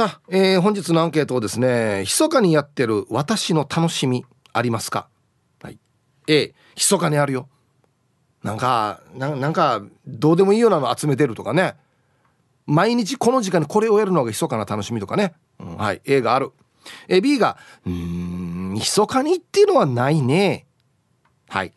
さあ、えー、本日のアンケートをですね密かにやってる私の楽しみありますか？はい。A 密かにあるよ。なんかなんかどうでもいいようなの集めてるとかね。毎日この時間にこれをやるのが密かな楽しみとかね、うん、はい。A がある。え B がうん密かにっていうのはないね。はい。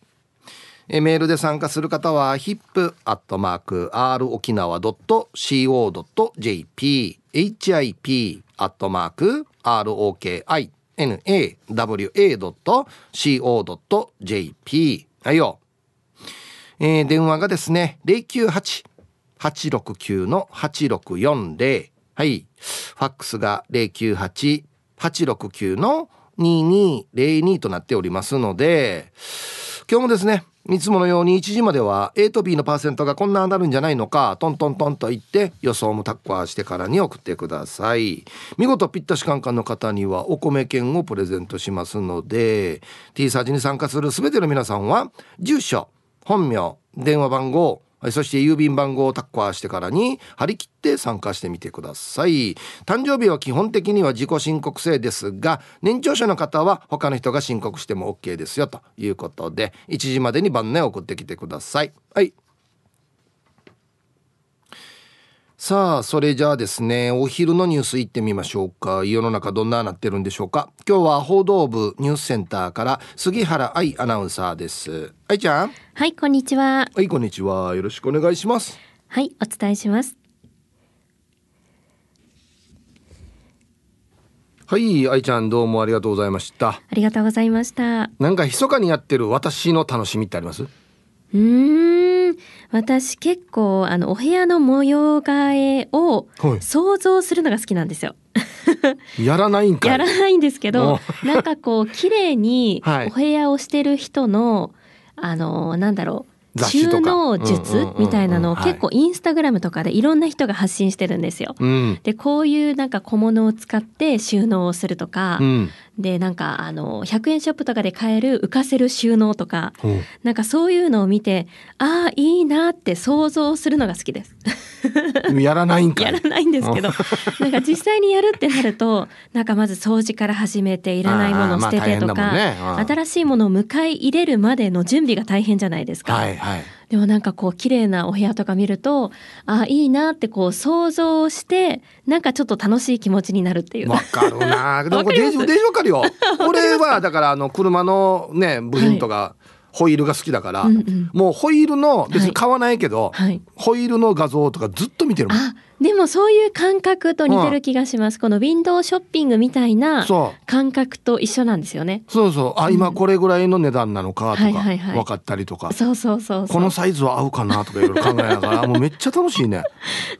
えメールで参加する方は hip.r 沖縄 .co.jp hip アットマーク ROKINAWA.co.jp はいよ、えー、電話がですね098-869の8640はい。ファックスが098-869の2202となっておりますので今日もですねいつものように1時までは A と B のパーセントがこんななるんじゃないのかトントントンと言って予想もタッカーしてからに送ってください。見事ぴったしカンカンの方にはお米券をプレゼントしますので T サージに参加する全ての皆さんは住所本名電話番号はいそして郵便番号をタッカーしてからに張り切って参加してみてください。誕生日は基本的には自己申告制ですが年長者の方は他の人が申告しても OK ですよということで1時までに晩年送ってきてください。はい。さあそれじゃあですねお昼のニュースいってみましょうか。世の中どんななってるんでしょうか。今日は報道部ニュースセンターから杉原愛アナウンサーです。愛ちゃん？はいこんにちは。はいこんにちは。よろしくお願いします。はいお伝えします。はい愛ちゃんどうもありがとうございました。ありがとうございました。なんか密かにやってる私の楽しみってあります？うん私結構あのお部屋の模様替えを想像するのが好きなんですよ。やらないんかやらないんですけど なんかこう綺麗にお部屋をしてる人の、はい、あのなんだろう収納術みたいなのを結構インスタグラムとかでいろんな人が発信してるんですよ。でこういうなんか小物を使って収納をするとか、うん、でなんかあの100円ショップとかで買える浮かせる収納とか、うん、なんかそういうのを見てああいいなって想像するのが好きです。やらないんかやらないんですけどなんか実際にやるってなるとなんかまず掃除から始めていらないものを捨ててとか、まあね、新しいものを迎え入れるまでの準備が大変じゃないですか。はいはいでもなんかこう綺麗なお部屋とか見るとあいいなってこう想像してなんかちょっと楽しい気持ちになるっていう。わかるな。でもこれデージわかるよ。俺はだからあの車のね部品とか、はい。ホイールが好きだから、うんうん、もうホイールの別に買わないけど、はい、ホイールの画像とかずっと見てるもん。でもそういう感覚と似てる気がします。このウィンドウショッピングみたいな感覚と一緒なんですよね。そうそう。あ、今これぐらいの値段なのかとか分かったりとか。そうそうそうこのサイズは合うかなとかいろいろ考えながら、もうめっちゃ楽しいね。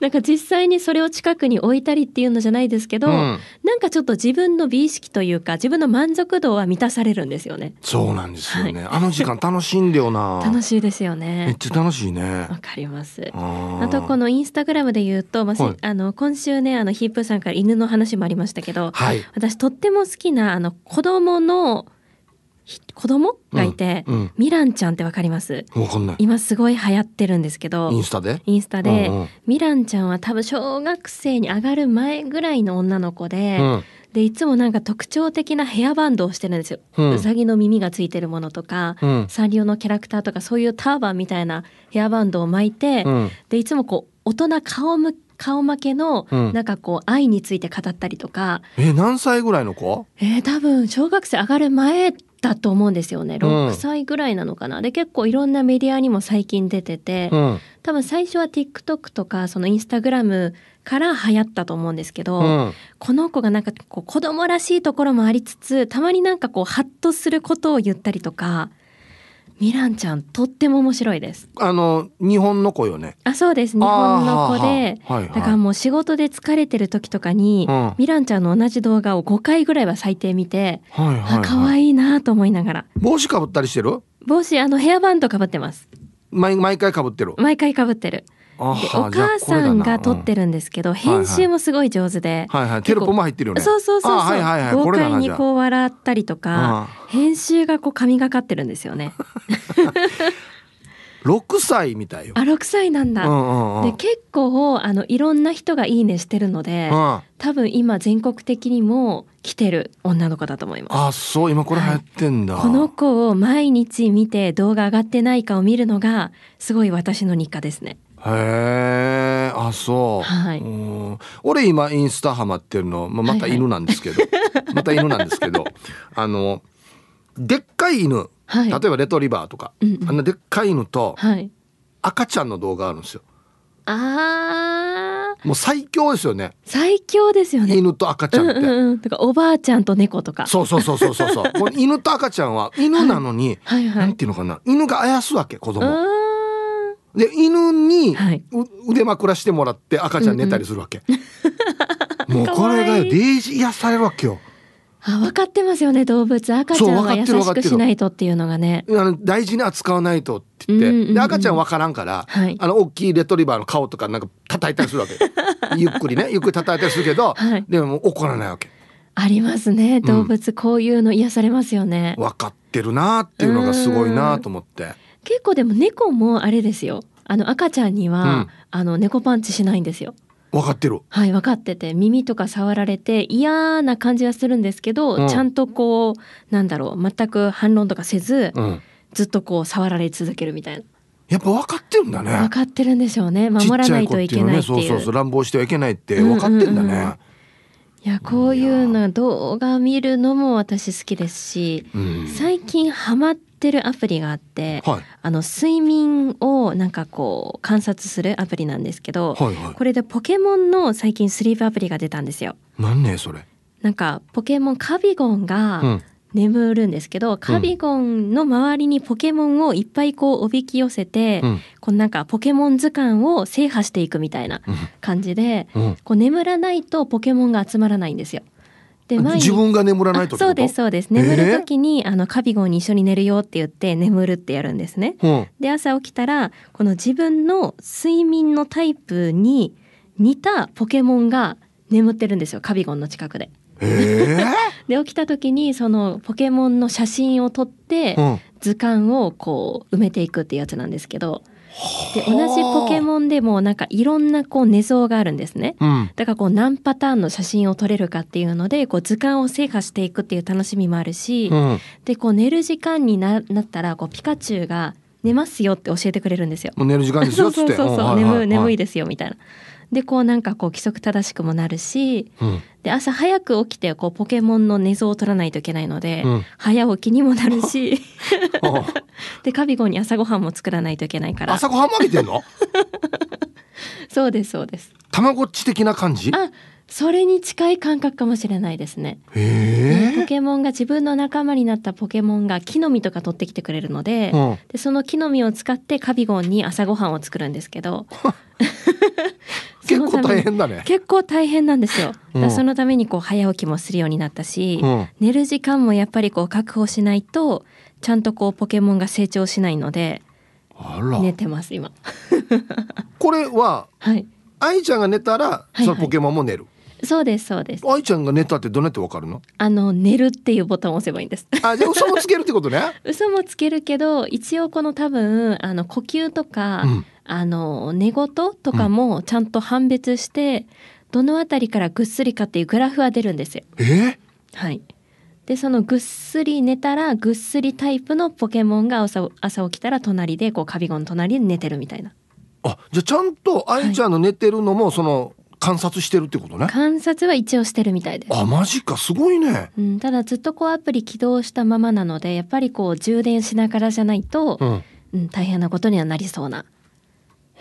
なんか実際にそれを近くに置いたりっていうのじゃないですけど、うん、なんかちょっと自分の美意識というか自分の満足度は満たされるんですよね。そうなんですよね。はい、あの時間楽しいんだよな。楽しいですよね。めっちゃ楽しいね。わかります。あとこのインスタグラムで言うと、まあ、はい、あの今今週ねあのヒープさんから犬の話もありましたけど、はい、私とっても好きなあの子供の子供がいて、うん。うん、ミランちゃんってわかります？今すごい流行ってるんですけどインスタで？インスタで、うんうん、ミランちゃんは多分小学生に上がる前ぐらいの女の子で、うん、でいつもなんか特徴的なヘアバンドをしてるんですよ、うん、うさぎの耳がついてるものとか、うん、サンリオのキャラクターとかそういうターバンみたいなヘアバンドを巻いて、でいつもこう大人顔向顔負けの、なんかこう愛について語ったりとか、え何歳ぐらいの子？えー、多分小学生上がる前だと思うんですよね。6歳ぐらいなのかな、うん、で結構いろんなメディアにも最近出てて、うん、多分最初は TikTok とかそのインスタグラムから流行ったと思うんですけど、うん、この子がなんかこう子供らしいところもありつつたまになんかこうハッとすることを言ったりとかミランちゃんとっても面白いです。あの日本の子よね。あ、そうです。日本の子で、はいはい、だからもう仕事で疲れてる時とかに、うん、ミランちゃんの同じ動画を5回ぐらいは最低見て、はいはいはい、あ可愛いなと思いながら。帽子かぶったりしてる？帽子あのヘアバンドかぶってます。毎毎回かぶってる？毎回かぶってる。お母さんが撮ってるんですけど、編集もすごい上手で、はいはい、テロップも入ってるよね。そうそうそうはいはいはい、豪快にこう笑ったりとか編集がこう神がかってるんですよね。6歳みたいよ。あ6歳なんだ、うんうんうん、で結構あのいろんな人がいいねしてるので、うん、多分今全国的にも来てる女の子だと思います。あそう。今これ流行ってんだ、はい、この子を毎日見て動画上がってないかを見るのがすごい私の日課ですねへえあそう、はい、俺今インスタハマってるの、まあ、また犬なんですけど、はいはい、また犬なんですけど。あのでっかい犬、はい、例えばレトリバーとか、うんうん、あんなでっかい犬と、はい、赤ちゃんの動画あるんですよ。あもう最強ですよね。最強ですよね。犬と赤ちゃんって、うんうんうん、かおばあちゃんと猫とか。そうそうそうそうそう。そ うこ犬と赤ちゃんは犬なのに、はいはい。はい、なんていうのかな。犬があやすわけ子供で犬に腕枕してもらって赤ちゃん寝たりするわけ、うんうん、もうこれがデイジ癒されるわけよ。あ分かってますよね動物。赤ちゃんは優しくしないとっていうのがね。あの大事に扱わないとって言って、うんうんうん、で赤ちゃん分からんから、はい、あの大きいレトリバーの顔とかなんか叩いたりするわけ。ゆっくりねゆっくり叩いたりするけど、はい、でも怒らないわけ。ありますね。動物こういうの癒されますよね、うん、分かってるなっていうのがすごいなと思って結構でも猫もあれですよあの赤ちゃんには、うん、あの猫パンチしないんですよ分かってるはい分かってて耳とか触られて嫌な感じはするんですけど、うん、ちゃんとこうなんだろう全く反論とかせず、うん、ずっとこう触られ続けるみたいな。やっぱ分かってるんだね。分かってるんでしょうね。守らないといけないっていう。ね、そうそうそう乱暴してはいけないって分かってんだね。うんうんうんいやこういうの動画見るのも私好きですし、うん、最近ハマってるアプリがあって、はい、あの睡眠をなんかこう観察するアプリなんですけど、はいはい、これでポケモンの最近スリープアプリが出たんですよ。なんねそれ？なんかポケモンカビゴンが眠るんですけど、うん、カビゴンの周りにポケモンをいっぱいこうおびき寄せて、うん、こうなんかポケモン図鑑を制覇していくみたいな感じで、うん、こう眠らないとポケモンが集まらないんですよ。で自分が眠らないと？そうですそうです。眠る時に、えー、あのカビゴンに一緒に寝るよって言って眠るってやるんですね、うん、で朝起きたらこの自分の睡眠のタイプに似たポケモンが眠ってるんですよカビゴンの近くで。えー、で起きた時にそのポケモンの写真を撮って、うん、図鑑をこう埋めていくっていうやつなんですけどで同じポケモンでもなんかいろんなこう寝相があるんですね、うん、だからこう何パターンの写真を撮れるかっていうのでこう図鑑を制覇していくっていう楽しみもあるし、うん、でこう寝る時間になったらこうピカチュウが寝ますよって教えてくれるんですよ。もう寝る時間ですよ そうそうそうそう、眠眠いですよみたいな。でこうなんかこう規則正しくもなるし、うん、で朝早く起きてこうポケモンの寝相を取らないといけないので、うん、早起きにもなるし。でカビゴンに朝ごはんも作らないといけないから。朝ごはんもあげてんの？そうですそうです。たまごっち的な感じ？あそれに近い感覚かもしれないですね。ポケモンが自分の仲間になったポケモンが木の実とか取ってきてくれるのでうん、でその木の実を使ってカビゴンに朝ごはんを作るんですけど 結構大変だね。結構大変なんですよ、うん、そのためにこう早起きもするようになったし、うん、寝る時間もやっぱりこう確保しないとちゃんとこうポケモンが成長しないので寝てます今。これは、はい、愛ちゃんが寝たらそのポケモンも寝る、そうですそうです。愛ちゃんが寝たってどうやってわかるの？あの寝るっていうボタンを押せばいいんです。あじゃあ嘘もつけるってことね。嘘もつけるけど一応この多分あの呼吸とか、うん、あの寝言とかもちゃんと判別して、うん、どのあたりからぐっすりかっていうグラフは出るんですよ。え？ー、はい。でそのぐっすり寝たらぐっすりタイプのポケモンが朝朝起きたら隣でこうカビゴンの隣で寝てるみたいな。あじゃあちゃんと愛ちゃんの寝てるのも、その観察してるってことね？観察は一応してるみたいです。あマジか。すごいね、うん、ただずっとこうアプリ起動したままなのでやっぱりこう充電しながらじゃないと、うん、うん、大変なことにはなりそうな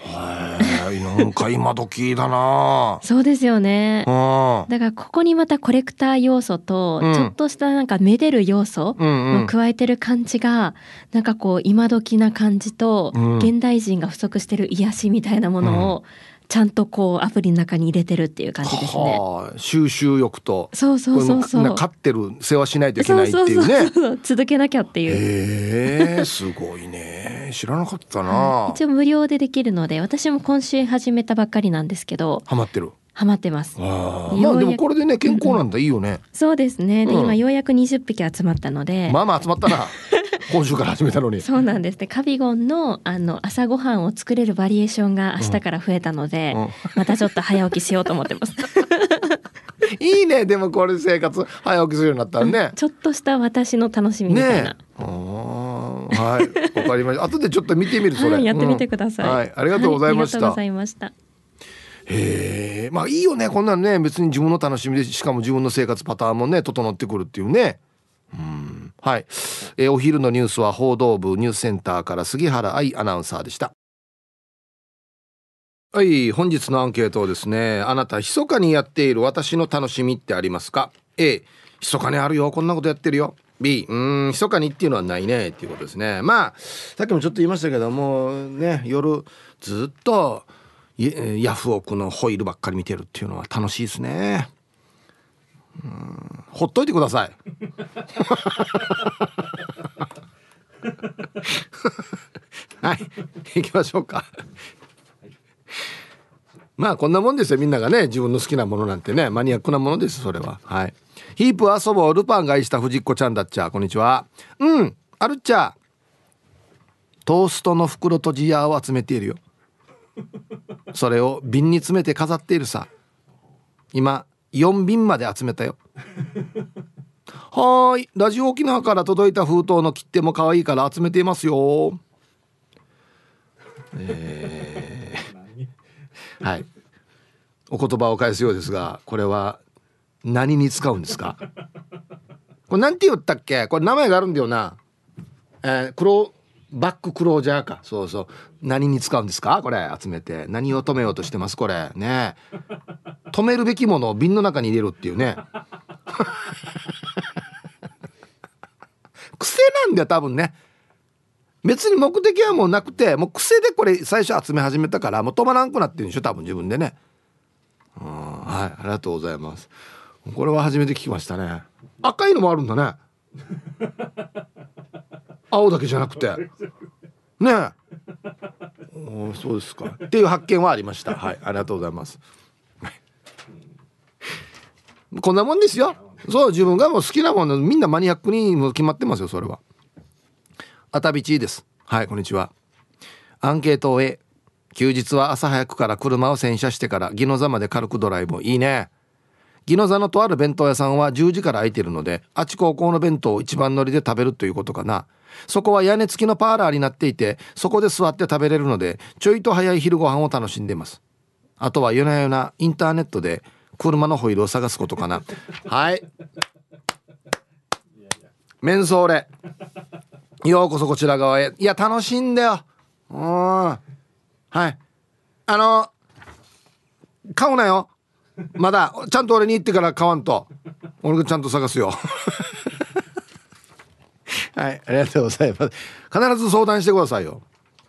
なんか今時だな。そうですよね。だからここにまたコレクター要素と、ちょっとしたなんかめでる要素を加えてる感じが、なんかこう今時な感じと、現代人が不足してる癒しみたいなものを、ちゃんとこうアプリの中に入れてるっていう感じですね。収集欲とそうそうそうそう。飼ってる世話しないといけないっていうね。続けなきゃっていう。へえすごいね。知らなかったな、一応無料でできるので私も今週始めたばっかりなんですけど。ハマってるハマってます。あまあでもこれでね健康なんだ、いいよね。そうですね。で、今ようやく20匹集まったので。まあまあ集まったな。今週から始めたのに。そうなんです。ねカビゴンのあの朝ごはんを作れるバリエーションが明日から増えたので、またちょっと早起きしようと思ってます。いいね。でもこれ生活早起きするようになったらね。ちょっとした私の楽しみみたいな、ね、はい。わかりました。後でちょっと見てみるそれ、はい、やってみてください、うん、はい。ありがとうございました、はい、ありがとうございましたへえまあいいよねこんなのね。別に自分の楽しみでしかも自分の生活パターンもね整ってくるっていうね。うん。はい、えー、お昼のニュースは報道部ニュースセンターから杉原愛アナウンサーでした。はい本日のアンケートをですねあなた密かにやっている私の楽しみってありますか？A 密かにあるよ。こんなことやってるよ。B うん密かにっていうのはないね。っていうことですね。まあさっきもちょっと言いましたけどもね夜ずっとヤフオクのホイールばっかり見てるっていうのは楽しいですね。うん。ほっといてください。はい。行きましょうか。まあこんなもんですよみんながね。自分の好きなものなんてね。マニアックなものですそれは。はい。ヒープ遊ぼうルパンが愛した藤子ちゃんだっちゃ。こんにちは。うん。あるっちゃ。トーストの袋とジヤを集めているよ。それを瓶に詰めて飾っているさ。今4瓶まで集めたよ。はい。ラジオ沖縄から届いた封筒の切手も可愛いから集めていますよ。えー、はい。お言葉を返すようですがこれは何に使うんですか？これなんて言ったっけ？これ名前があるんだよな。えー、黒バッククロージャーか。そうそう。何に使うんですか？これ集めて。何を止めようとしてます？これ。ね。止めるべきものを瓶の中に入れるっていうね。癖なんだよ多分ね。別に目的はもうなくてもう癖でこれ最初集め始めたからもう止まらんくなってるんでしょ多分自分でね。はい。ありがとうございます。これは初めて聞きましたね。赤いのもあるんだね。青だけじゃなくて。ねえ。そうですか。っていう発見はありました。はいありがとうございます。こんなもんですよ。そう自分がもう好きなものみんなマニアックにも決まってますよそれは。あたびちです。はいこんにちは。アンケートを終え休日は朝早くから車を洗車してから宜野座まで軽くドライブいいね。宜野座のとある弁当屋さんは10時から空いてるのであち高校の弁当を一番乗りで食べるということかなそこは屋根付きのパーラーになっていてそこで座って食べれるのでちょいと早い昼ご飯を楽しんでます。あとは夜な夜なインターネットで車のホイールを探すことかな。はい。メンソーレ。ようこそこちら側へ。いや楽しいんだよ。うん。はい。あの買うなよ。まだ。ちゃんと俺に言ってから買わんと。俺がちゃんと探すよ。はいありがとうございます。必ず相談してくださいよ。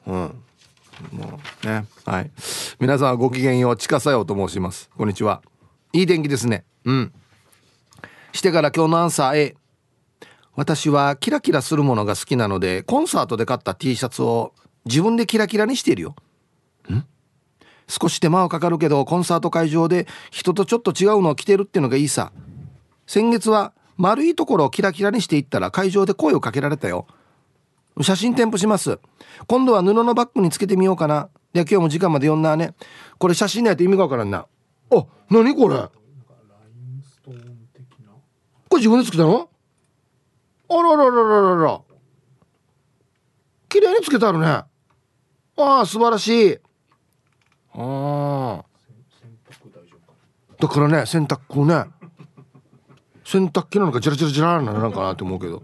うん。もうねはい。皆さんごきげんよう近さよと申します。こんにちは。いい天気ですね。うん。してから今日のアンサー A 私はキラキラするものが好きなのでコンサートで買った T シャツを自分でキラキラにしているよ。ん。少し手間はかかるけどコンサート会場で人とちょっと違うのを着てるっていうのがいいさ。先月は丸いところをキラキラにしていったら会場で声をかけられたよ。写真添付します。今度は布のバッグにつけてみようかな。で今日も時間まで読んだね。これ写真ないと意味がわからんな。あ何これ？これ自分でつけたの？あらららららら。綺麗につけてあるね。ああ素晴らしい。ああだからね洗濯ね。洗濯機なのかジラジラジラなのかなって思うけど。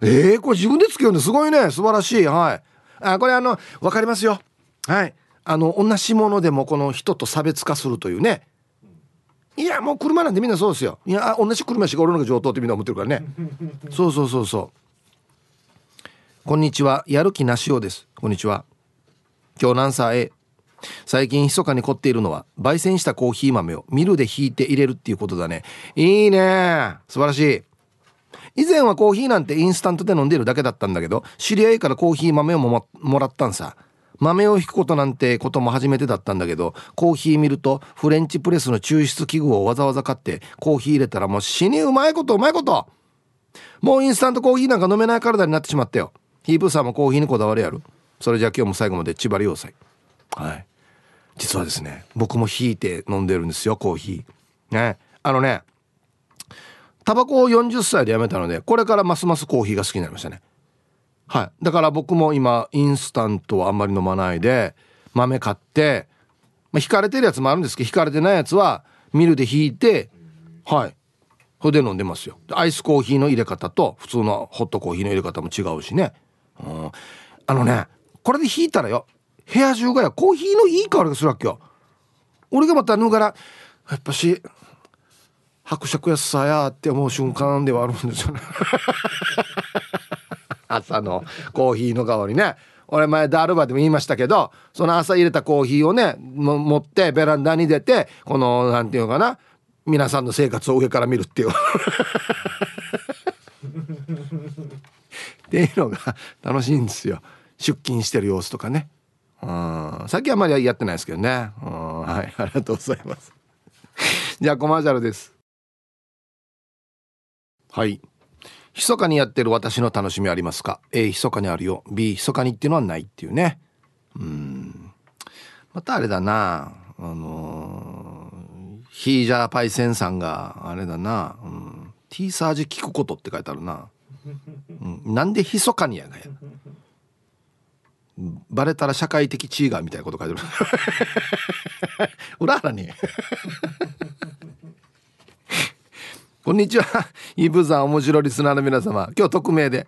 えー、これ自分でつけるんですごいね。素晴らしい。はい。あこれあの分かりますよ。はい。あの同じものでもこの人と差別化するというね。いやもう車なんてみんなそうですよ。いや同じ車しか俺のが上等ってみんな思ってるからね。そうそうそうそう。こんにちは。やる気なしおです。こんにちは。今日何歳？最近密かに凝っているのは焙煎したコーヒー豆をミルでひいて入れるっていうことだね。いいね。素晴らしい。以前はコーヒーなんてインスタントで飲んでるだけだったんだけど知り合いからコーヒー豆をももらったんさ。豆を引くことなんてことも初めてだったんだけどコーヒー見るとフレンチプレスの抽出器具をわざわざ買ってコーヒー入れたらもう死にうまいことうまいこと。もうインスタントコーヒーなんか飲めない体になってしまったよ。ヒープーさんもコーヒーにこだわりある。それじゃあ今日も最後まで千葉要塞はい。実はですね僕も引いて飲んでるんですよコーヒー。ね。あのねタバコを40歳でやめたのでこれからますますコーヒーが好きになりましたね。はい。だから僕も今インスタントはあんまり飲まないで豆買ってまあ、引かれてるやつもあるんですけど引かれてないやつはミルで引いてはい。それで飲んでますよ。アイスコーヒーの入れ方と普通のホットコーヒーの入れ方も違うしね、うん、あのねこれで引いたらよ部屋中がやコーヒーのいい香りがするわけよ。俺がまた脱がらやっぱし伯爵やさやって思う瞬間ではあるんですよね。朝のコーヒーの香りね。俺前ダルバでも言いましたけどその朝入れたコーヒーをね持ってベランダに出てこのなんていうかな皆さんの生活を上から見るっていう。っていうのが楽しいんですよ。出勤してる様子とかね。うん。さっきあんまりやってないですけどね。うん。はい。ありがとうございます。じゃあコマーシャルです。はい。密かにやってる私の楽しみありますか？A 密かにあるよ。B 密かにっていうのはないっていうね。うん。またあれだな。あのー、ヒージャーパイセンさんがあれだな、うん、T サージ聞くことって書いてあるな、うん、なんで密かにやがや。バレたら社会的地位がみたいなこと書いてる 裏腹にこんにちは。イブザ面白リスナーの皆様。今日匿名で。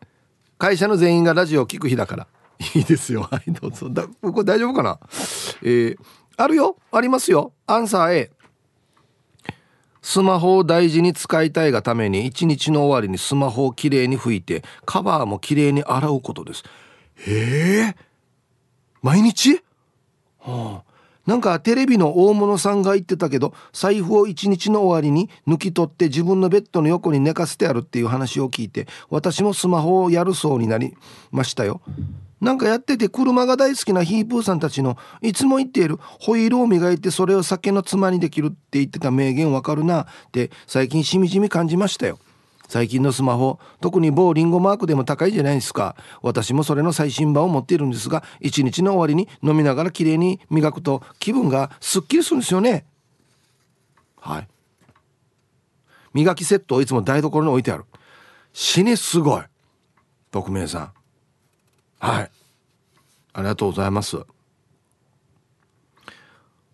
会社の全員がラジオを聞く日だから。いいですよ。はい、どうぞ。だこれ大丈夫かな？えー、あるよ。ありますよ。アンサー A。スマホを大事に使いたいがために一日の終わりにスマホをきれいに拭いてカバーもきれいに洗うことです。へえ。毎日？はあ。なんかテレビの大物さんが言ってたけど財布を一日の終わりに抜き取って自分のベッドの横に寝かせてあるっていう話を聞いて私もスマホをやるそうになりましたよ。なんかやってて車が大好きなヒープーさんたちのいつも言っているホイールを磨いてそれを酒のつまにできるって言ってた名言わかるなって最近しみじみ感じましたよ最近のスマホ特に某リンゴマークでも高いじゃないですか。私もそれの最新版を持っているんですが一日の終わりに飲みながら綺麗に磨くと気分がすっきりするんですよね。はい。磨きセットをいつも台所に置いてある。死にすごい。匿名さん。はい。ありがとうございます。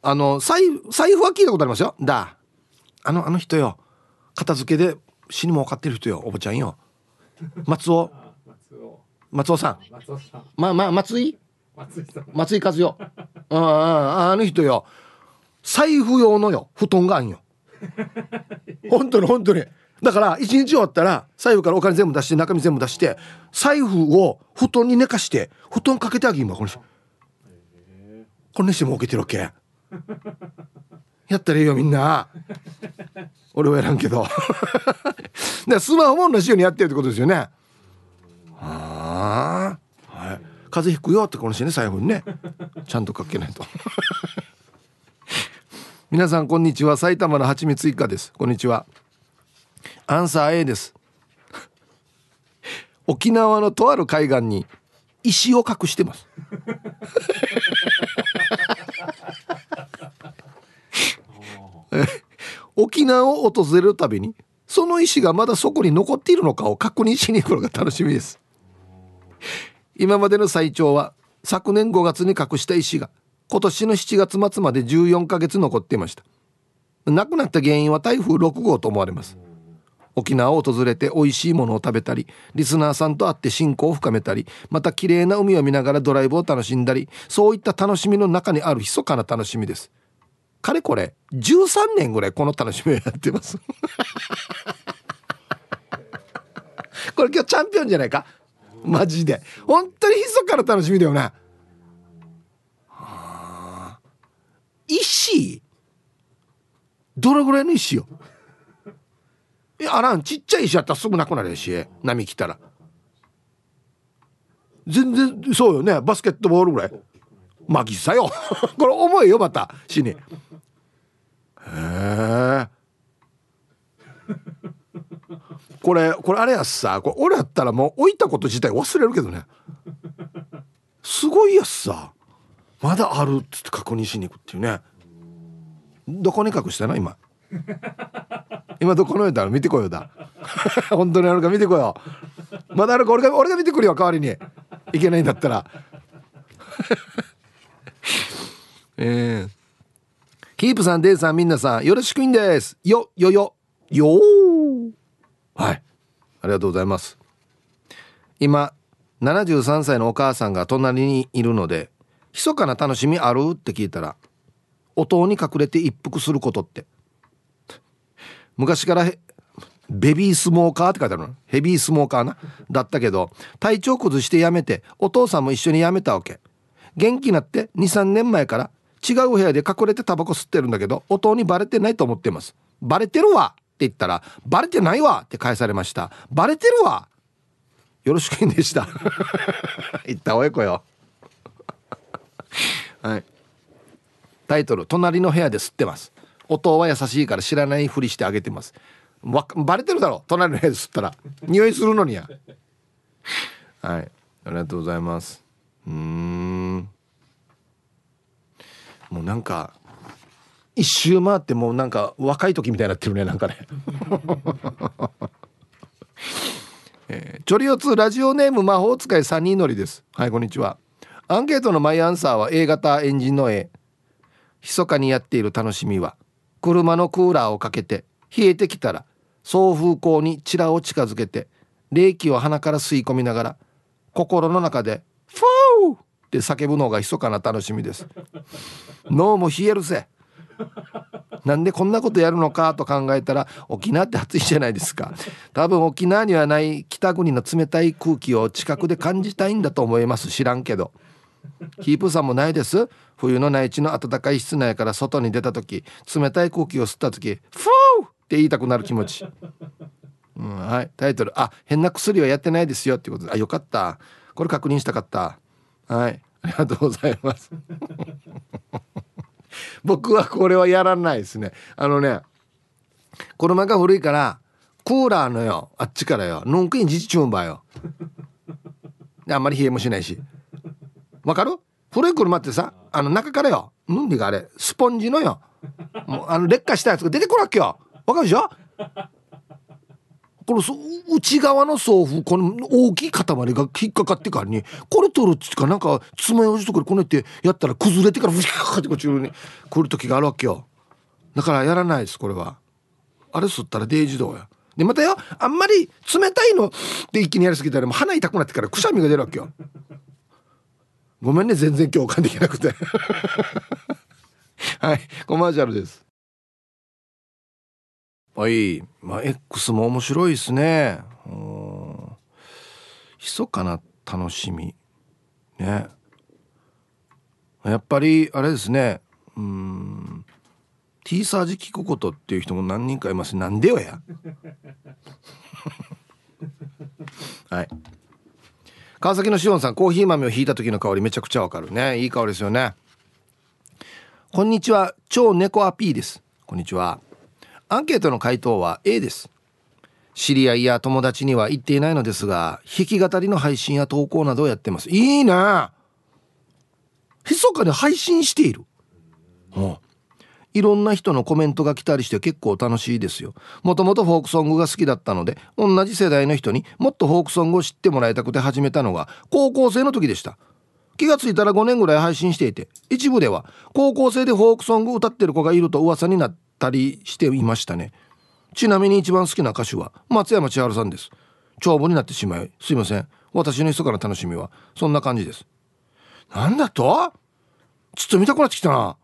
あの財財布は聞いたことありますよ。だ。あのあの人よ。片付けで死にも分かってる人よおばちゃんよ。松尾。松尾さん。まあまあ松井？松井和代。あああの人よ。財布用のよ。布団があんよ。本当に本当に。だから一日終わったら財布からお金全部出して中身全部出して財布を布団に寝かして布団かけてあげんわこの人。こんなして儲けてるわけ。やったらいいよみんな俺はやらんけど。でスマホも同じようにやってるってことですよね。はあ、はい、風邪ひくよってこの人ね最後にね。ちゃんとかけないと。皆さんこんにちは。埼玉のはちみつ一家です。こんにちは。アンサー A です。沖縄のとある海岸に石を隠してます。沖縄を訪れるたびにその石がまだそこに残っているのかを確認しに行くのが楽しみです。今までの最長は昨年5月に隠した石が今年の7月末まで14ヶ月残っていました。亡くなった原因は台風6号と思われます。沖縄を訪れて美味しいものを食べたりリスナーさんと会って親交を深めたりまた綺麗な海を見ながらドライブを楽しんだりそういった楽しみの中にある密かな楽しみです。かれこれ13年ぐらいこの楽しみをやってます。これ今日チャンピオンじゃないか？マジで。本当に密かな楽しみだよね。石？どれぐらいの石よ？いやあらん。ちっちゃい石やったらすぐなくなるし波来たら。全然そうよね。バスケットボールぐらい。まぎさよ。これ重いよまた。死に。へえこれこれあれやさ。これ俺やったらもう置いたこと自体忘れるけどね。すごいやつさ。まだあるっつって確認しに行くっていうね。どこに隠したの？今。今どこのやったら見てこようだ。本当にあるか見てこよう。まだあるか俺が俺が見てくるよ代わりに。いけないんだったら。えー、キープさんデイさんみんなさんよろしくんです。よよよ。よはい。ありがとうございます。今73歳のお母さんが隣にいるので密かな楽しみある？って聞いたら音に隠れて一服することって。昔からベビースモーカーって書いてあるの？ヘビースモーカーな？だったけど体調崩してやめてお父さんも一緒にやめたわけ。元気になって23年前から違う部屋で隠れてタバコ吸ってるんだけど音にバレてないと思ってます。バレてるわ！って言ったらバレてないわ！って返されました。バレてるわ！よろしくんでした。言ったおえこよ。はい。タイトル「隣の部屋で吸ってます」音は優しいから知らないふりしてあげてます。わバレてるだろ！隣の部屋で吸ったら。匂いするのにや。はい。ありがとうございます。うん。もうなんか一周回ってもうなんか若い時みたいになってるねなんかね。えー、チョリオツラジオネーム魔法使いサニーノリです。はいこんにちは。アンケートのマイアンサーは A 型エンジンの A 密かにやっている楽しみは車のクーラーをかけて冷えてきたら送風口にチラを近づけて冷気を鼻から吸い込みながら心の中で「フォー!」って叫ぶのが密かな楽しみです。脳も冷えるぜ。なんでこんなことやるのかと考えたら沖縄って暑いじゃないですか。多分沖縄にはない北国の冷たい空気を近くで感じたいんだと思います。知らんけど。ヒープさんもないです？冬の内地の暖かい室内から外に出た時冷たい空気を吸った時「フォー!」って言いたくなる気持ち、うん、はい。タイトル「あ変な薬はやってないですよ」ってことで。あよかった。これ確認したかった。はい。ありがとうございます。僕はこれはやらないですね。あのね車が古いからクーラーのよ。あっちからよ。のんくにじちちゅんばよあんまり冷えもしないし。わかる？古い車ってさあの中からよ。なんでかあれ？スポンジのよ。もうあの劣化したやつが出てくるわけよ。わかるでしょ？この内側の送風この大きい塊が引っかかってからにこれ取るっつかなんか爪楊枝とかでこうやってやったら崩れてからふしゃってこっちに来る時があるわけよ。だからやらないですこれは。あれ吸ったらデイジドや。でまたよあんまり冷たいので一気にやりすぎたらもう鼻痛くなってからくしゃみが出るわけよ。ごめんね全然共感できなくて。はいコマーシャルです。はい。まあ X も面白いですね。密かな楽しみ。ね。やっぱりあれですね。うん。T サージ聞くことっていう人も何人かいます。なんでよや。はい。川崎のしおんさんコーヒー豆をひいた時の香りめちゃくちゃわかるね。いい香りですよね。こんにちは。超猫アピーです。こんにちは。アンケートの回答は A です。知り合いや友達には言っていないのですが弾き語りの配信や投稿などをやってます。いいね！密かに配信している、うん、いろんな人のコメントが来たりして結構楽しいですよ。もともとフォークソングが好きだったので同じ世代の人にもっとフォークソングを知ってもらいたくて始めたのが高校生の時でした。気がついたら5年ぐらい配信していて一部では高校生でフォークソング歌ってる子がいると噂になったりしていましたね。ちなみに一番好きな歌手は松山千春さんです。長文になってしまいすいません。私の密かな楽しみはそんな感じです。なんだと？ちょっと見たくなってきたな。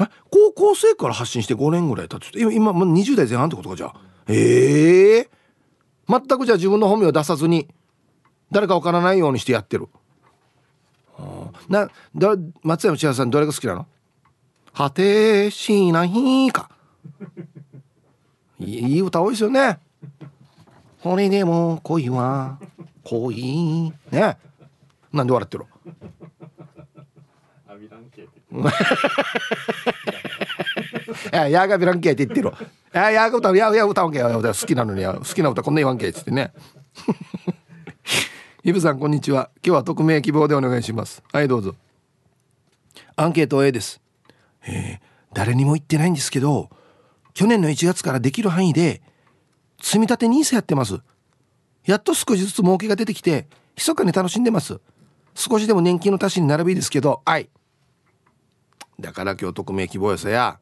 え？高校生から発信して5年ぐらい経つ今今20代前半ってことかじゃあ。ええー、全くじゃあ自分の本名を出さずに誰かわからないようにしてやってる。なだ松山千春さんどれが好きなの？果てしないか。いい歌多いですよね。これでも恋は恋ね。なんで笑ってるいやヤーガビランケって言ってる。やや歌う。やや歌わんけや好きなのに。好きな歌こんな言わんけっつってね。イブさんこんにちは。今日は匿名希望でお願いします。はいどうぞ。アンケート A ですえー、誰にも言ってないんですけど去年の1月からできる範囲で積み立て NISA やってます。やっと少しずつ儲けが出てきて密かに楽しんでます。少しでも年金の足しに並びですけど愛だから今日匿名希望やさや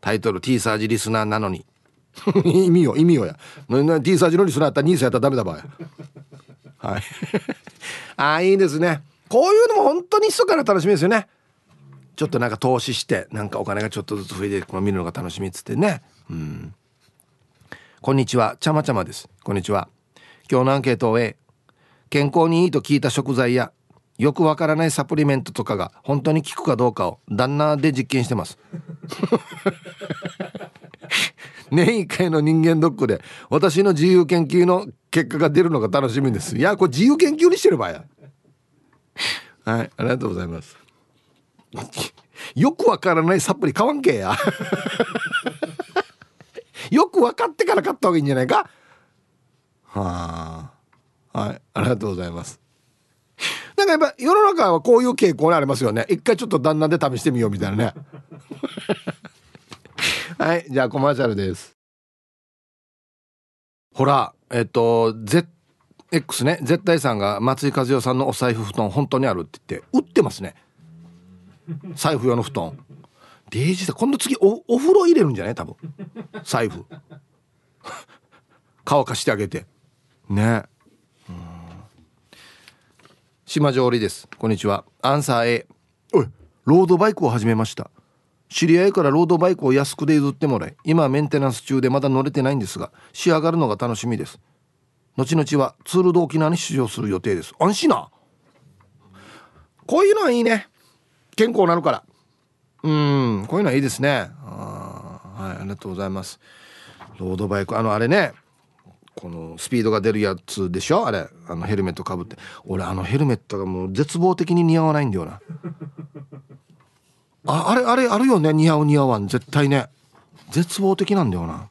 タイトル T サージリスナーなのに。意味よ意味よや。T サージのリスナーやったら NISA やったらダメだばや。はい。ああいいですね。こういうのも本当に密かな楽しみですよね。ちょっとなんか投資してなんかお金がちょっとずつ増えてこの見るのが楽しみっつってね。うん。こんにちは。ちゃまちゃまです。こんにちは。今日のアンケートを A 健康にいいと聞いた食材やよくわからないサプリメントとかが本当に効くかどうかを旦那で実験してます。年1回の人間ドックで私の自由研究の結果が出るのが楽しみです。いやこれ自由研究にしてる場合や。はいありがとうございます。よくわからないサプリ買わんけや。よく分かってから買った方がいいんじゃないか？はあ。はい。ありがとうございます。なんかやっぱ世の中はこういう傾向にありますよね。一回ちょっと旦那で試してみようみたいなね。はい。じゃあコマーシャルです。ほらえっと ZX ね。絶対さんが松井和代さんのお財布布団本当にあるって言って売ってますね。財布用の布団。デイジーさん今度次おお風呂入れるんじゃない？多分。財布。乾かしてあげて。ね。うん。島上りです。こんにちは。アンサー A おいロードバイクを始めました。知り合いからロードバイクを安くで譲ってもらい今メンテナンス中でまだ乗れてないんですが仕上がるのが楽しみです。後々はツールド沖縄に出場する予定です。安心な。こういうのはいいね。健康なるから。うん。こういうのはいいですね。あはい。ありがとうございます。ロードバイク。あのあれね。このスピードが出るやつでしょ？あれ。あのヘルメットかぶって。俺あのヘルメットがもう絶望的に似合わないんだよな。ああれあれあるよね？似合う似合わん。絶対ね。絶望的なんだよな。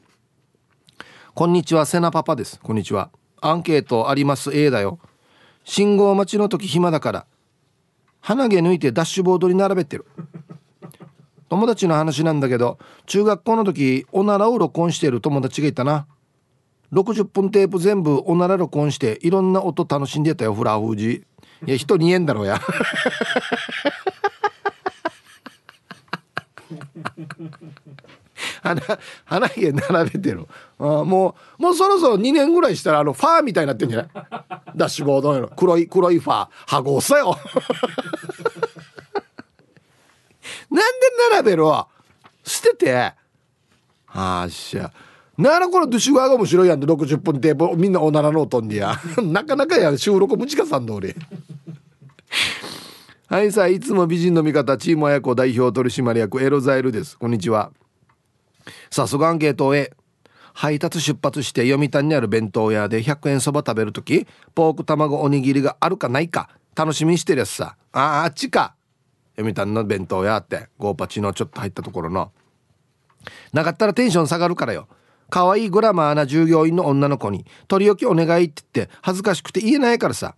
こんにちはセナパパです。こんにちは。アンケートあります。A だよ。信号待ちの時暇だから。鼻毛抜いてダッシュボードに並べてる。友達の話なんだけど中学校の時おならを録音している友達がいたな。60分テープ全部おなら録音していろんな音楽しんでたよフラフージ。いや人にえんだろうや。鼻鼻毛並べてるあもうもうそろそろ2年ぐらいしたらあのファーみたいになってんじゃない？ダッシュボードの黒い黒いファーハゴさよなんで並べるわ捨てて。あっしゃ。ならこのドゥシュワーが面白いやんで60分でみんなおならの音んでや。なかなかや収録むちかさんの俺 はいさあいつも美人の味方チーム親子代表取締役エロザエルです。こんにちは。早速アンケートへ配達出発して読谷にある弁当屋で100円そば食べる時ポーク卵おにぎりがあるかないか楽しみにしてるやつさ。ああっちか。読谷の弁当屋ってゴーパチのちょっと入ったところの。なかったらテンション下がるからよ。可愛いグラマーな従業員の女の子に取り置きお願いって言って恥ずかしくて言えないからさ。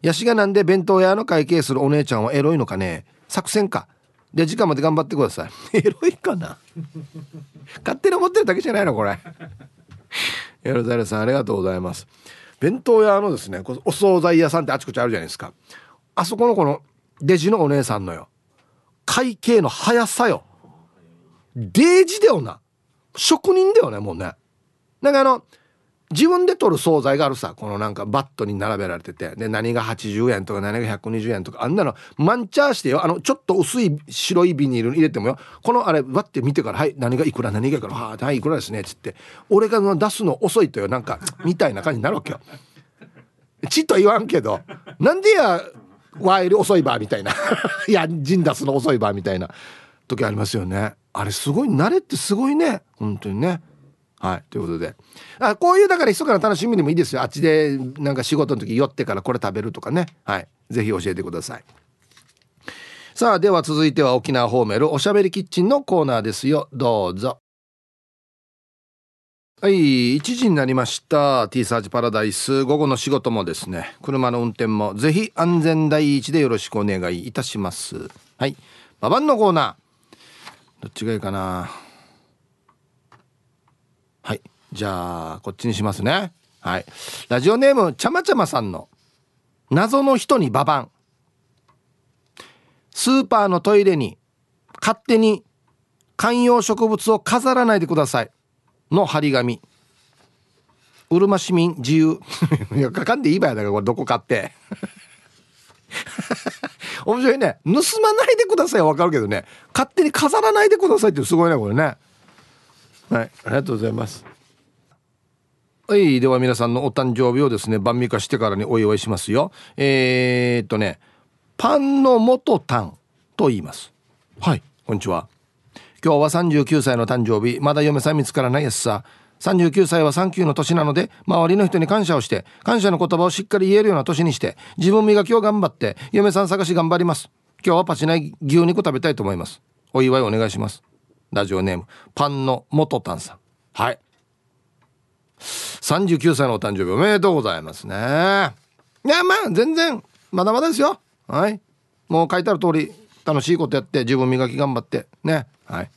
ヤシがなんで弁当屋の会計するお姉ちゃんはエロいのかね。作戦か。で時間まで頑張ってください。エロいかな？勝手に思ってるだけじゃないのこれ。エロザイさんありがとうございます。弁当屋のですねお惣菜屋さんってあちこちあるじゃないですか。あそこのこのデジのお姉さんのよ。会計の速さよ。デージだよな。職人だよねもうね。なんかあの自分で取る惣菜があるさこのなんかバットに並べられててで何が80円とか何が120円とかあんなのマンチャーしてよあのちょっと薄い白いビニールに入れてもよこのあれわって見てから「はい何がいくら何がいくらははいいくらですね」っつって俺が出すの遅いとよなんかみたいな感じになるわけよ。ちっと言わんけどなんでやワイル遅いばみたいな いや陣出すの遅いばみたいな時ありますよね。あれすごい慣れってすごいね本当にね。はい。ということで。あこういうだから密かな楽しみにもいいですよ。あっちでなんか仕事の時寄ってからこれ食べるとかね。はい。是非教えてください。さあでは続いては沖縄ホーメルおしゃべりキッチンのコーナーですよ。どうぞ。はい。1時になりました。T サーチパラダイス。午後の仕事もですね。車の運転も。ぜひ安全第一でよろしくお願いいたします。はい。ババンのコーナー。どっちがいいかな。はい。じゃあこっちにしますね。はい。ラジオネームちゃまちゃまさんの謎の人にババン。スーパーのトイレに勝手に観葉植物を飾らないでください。の張り紙。うるま市民自由。いやかかんでいい場合だからこれどこ買って。面白いね。盗まないでくださいはわかるけどね。勝手に飾らないでくださいってすごいねこれね。はい。ありがとうございます。はい。では皆さんのお誕生日をですね晩味化してからにお祝いしますよ。えー、っとねパンの元タンと言います。はい。こんにちは。今日は39歳の誕生日。まだ嫁さん見つからないやつさ。39歳は産休の年なので周りの人に感謝をして感謝の言葉をしっかり言えるような年にして自分磨きを頑張って嫁さん探し頑張ります。今日はパチナイ牛肉食べたいと思います。お祝いお願いしますラジオネームパンの元タンさん。はい。39歳のお誕生日おめでとうございますね。いやまあ全然まだまだですよ。はい。もう書いてある通り楽しいことやって自分磨き頑張ってね。はい。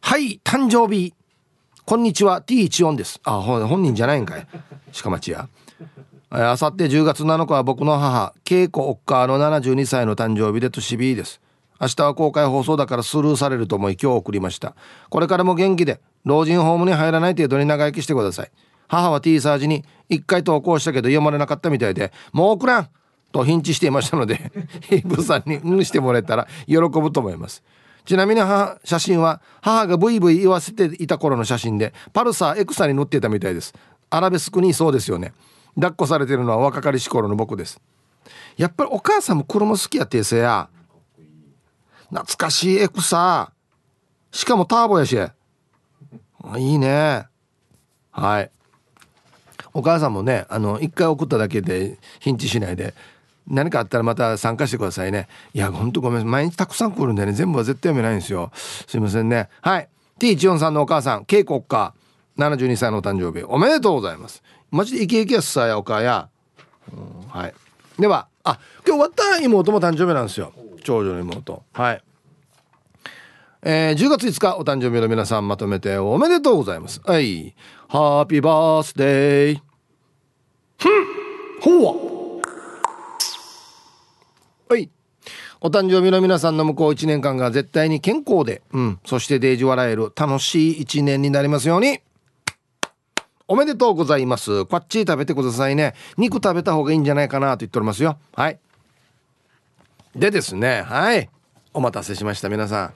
はい誕生日。こんにちは T14 です。あ本人じゃないんかい。鹿町や。あさって10月7日は僕の母恵子おっかの72歳の誕生日で年日です。明日は公開放送だからスルーされると思い今日送りました。これからも元気で老人ホームに入らない程度に長生きしてください。母は T サージに1回投稿したけど読まれなかったみたいでもう送らんとヒンチしていましたのでヒープさんにうんしてもらえたら喜ぶと思います。ちなみに母写真は母がブイブイ言わせていた頃の写真でパルサーエクサに乗っていたみたいです。アラベスクにそうですよね。抱っこされてるのは若かりし頃の僕です。やっぱりお母さんも車好きやってせや。懐かしいエクサ。しかもターボやし。いいね。はい。お母さんもねあの一回送っただけでヒンチしないで何かあったらまた参加してくださいね。いやほんとごめん。毎日たくさん来るんでね全部は絶対読めないんですよ。すいませんね。はい。T14 さんのお母さん恵子っか72歳のお誕生日。おめでとうございます。マジでイケイケやすさやお母や、うん、はい。ではあ今日終わった妹も誕生日なんですよ。長女の妹。はい。えー、10月5日お誕生日の皆さんまとめておめでとうございます。はい。ハッピーバースデーふん。ほうは。い。お誕生日の皆さんの向こう1年間が絶対に健康で、うん、そしてデージ笑える楽しい1年になりますように。おめでとうございます。こっち食べてくださいね。肉食べた方がいいんじゃないかなと言っておりますよ。はい。でですねはい。お待たせしました皆さん。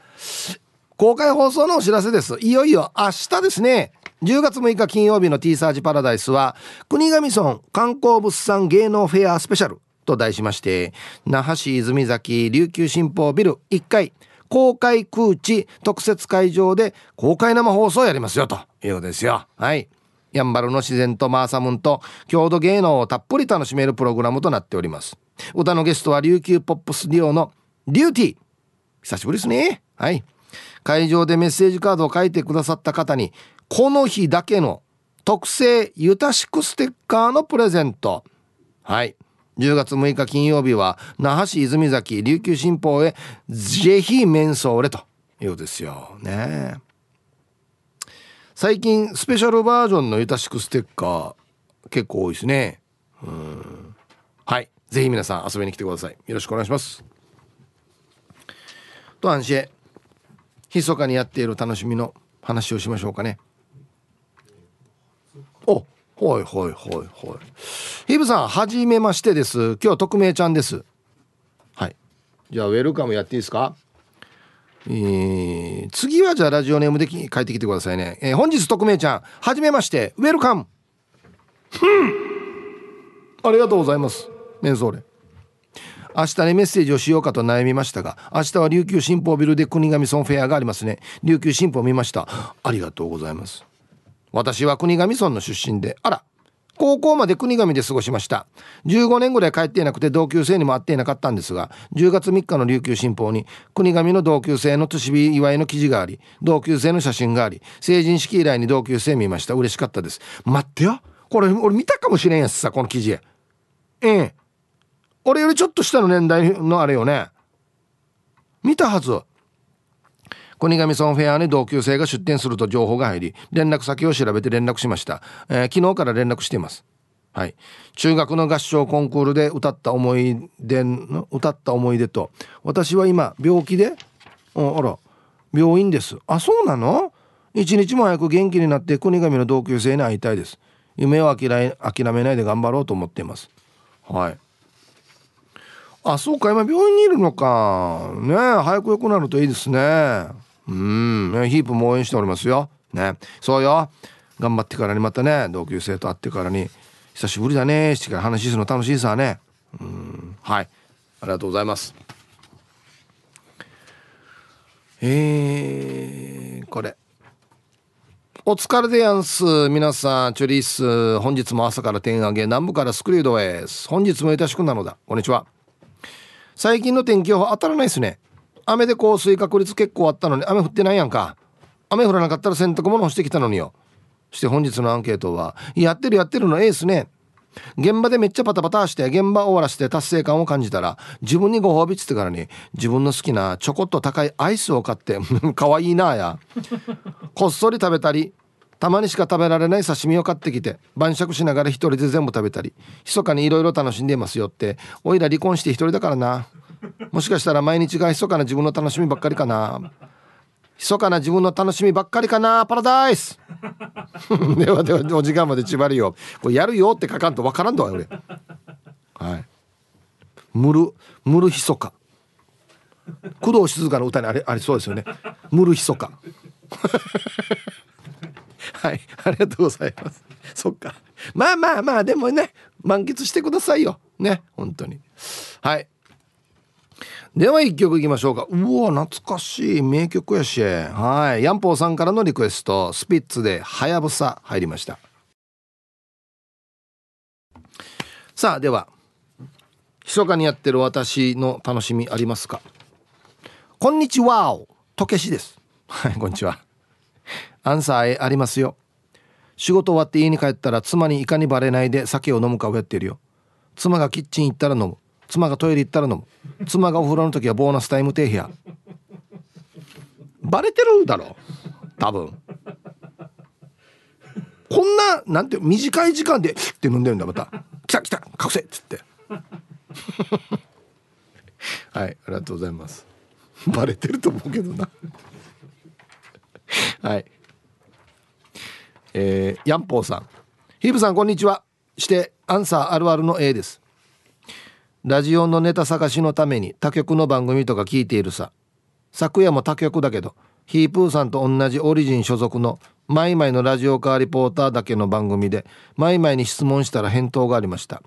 公開放送のお知らせです。いよいよ明日ですね。10月6日金曜日の T サージパラダイスは国頭村観光物産芸能フェアスペシャルと題しまして那覇市泉崎琉球新報ビル1階公開空地特設会場で公開生放送をやりますよということですよ。はい。やんばるの自然とマーサムンと郷土芸能をたっぷり楽しめるプログラムとなっております。歌のゲストは琉球ポップスデュオのリューティー。久しぶりですね。はい。会場でメッセージカードを書いてくださった方にこの日だけの特製ゆたしくステッカーのプレゼント。はい。10月6日金曜日は那覇市泉崎琉球新報へぜひメンソーレということですよね。最近スペシャルバージョンのゆたしくステッカー結構多いですね。うん。はい。ぜひ皆さん遊びに来てください。よろしくお願いします。と安心密かにやっている楽しみの話をしましょうかね。おはいはいはいはい。ヒブさんはじめましてです。今日匿名ちゃんです。はい。じゃあウェルカムやっていいですか？えー、次はじゃあラジオネームで書いてきてくださいね、えー、本日匿名ちゃんはじめましてウェルカム。ありがとうございます。メンソーレ。明日にメッセージをしようかと悩みましたが明日は琉球新報ビルで国頭村フェアがありますね。琉球新報見ました。ありがとうございます。私は国頭村の出身であら高校まで国神で過ごしました。15年ぐらい帰っていなくて同級生にも会っていなかったんですが10月3日の琉球新報に国神の同級生の年日祝いの記事があり同級生の写真があり成人式以来に同級生見ました。嬉しかったです。待ってよ。これ俺見たかもしれんやつさこの記事。ええ。俺よりちょっと下の年代のあれよね。見たはず。国頭村フェアに同級生が出店すると情報が入り連絡先を調べて連絡しました、えー、昨日から連絡しています。はい。中学の合唱コンクールで歌った思い出歌った思い出と私は今病気であら病院です。あそうなの？一日も早く元気になって国頭の同級生に会いたいです。夢を諦めないで頑張ろうと思っています。はい。あそうか。今病院にいるのか。ね早く良くなるといいですね。うん。ヒープも応援しておりますよ。ね。そうよ。頑張ってからにまたね同級生と会ってからに久しぶりだねしてから話するの楽しいさね。うん。はい。ありがとうございます。えー、これ。お疲れでやんす。皆さんチョリース。本日も朝から点上げ南部からスクリュードへ。本日もいたしくなのだ。こんにちは。最近の天気予報当たらないですね。雨で降水確率結構あったのに雨降ってないやんか。雨降らなかったら洗濯物干してきたのによ。そして本日のアンケートはやってるやってるのええっすね。現場でめっちゃパタパタして現場終わらせて達成感を感じたら自分にご褒美っつってからに自分の好きなちょこっと高いアイスを買って 可愛いいなあや。こっそり食べたりたまにしか食べられない刺身を買ってきて晩酌しながら一人で全部食べたり密かにいろいろ楽しんでますよっておいら離婚して一人だからな。もしかしたら毎日が密かな自分の楽しみばっかりかな。密かな自分の楽しみばっかりかな。パラダイス。ではではお時間まで縛るよ。これやるよって書かんとわからんと俺。はい。ムルムルヒソカ工藤静香の歌にありありそうですよね。ムルヒソカはい。ありがとうございます。そっか。まあまあまあでもね満喫してくださいよ。ね本当に。はい。では一曲いきましょうか。うわ懐かしい。名曲やし。はい。ヤンポーさんからのリクエスト。スピッツで「はやぶさ」入りました。さあでは密かにやってる私の楽しみありますか？こんにちはとけしです。はいこんにちは。アンサーありますよ。仕事終わって家に帰ったら妻にいかにバレないで酒を飲むかをやってるよ。妻がキッチン行ったら飲む。妻がトイレ行ったら飲む。妻がお風呂の時はボーナスタイム停止や。バレてるだろ。多分。こんななんて短い時間でって飲んでるんだまた「来た来た隠せ」っつって。はいありがとうございます。バレてると思うけどな。はい。えー、ヤンポーさん。ヒープさんこんにちは。してアンサーあるあるの A です。ラジオのネタ探しのために他局の番組とか聞いているさ。昨夜も他局だけどヒープーさんと同じオリジン所属のマイマイのラジオカーリポーターだけの番組でマイマイに質問したら返答がありました。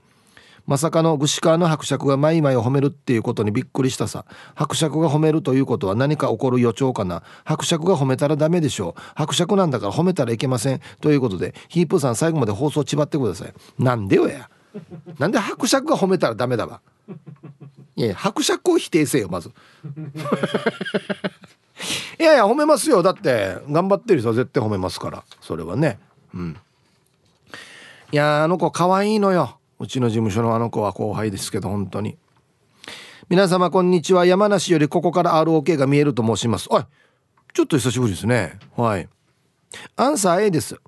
まさかの具志川の伯爵がマイマイを褒めるっていうことにびっくりしたさ。伯爵が褒めるということは何か起こる予兆かな。伯爵が褒めたらダメでしょう。伯爵なんだから褒めたらいけません。ということでヒープーさん最後まで放送ちばってください。なんでよや。なんで伯爵が褒めたらダメだわ？いや伯爵を否定せよまず。いやいや褒めますよ。だって頑張ってる人は絶対褒めますから。それはね。うん。いやあの子可愛いのよ。うちの事務所のあの子は後輩ですけど本当に。皆様こんにちは。山梨よりここから ROK が見えると申します。おいちょっと久しぶりですね。はい。アンサー A です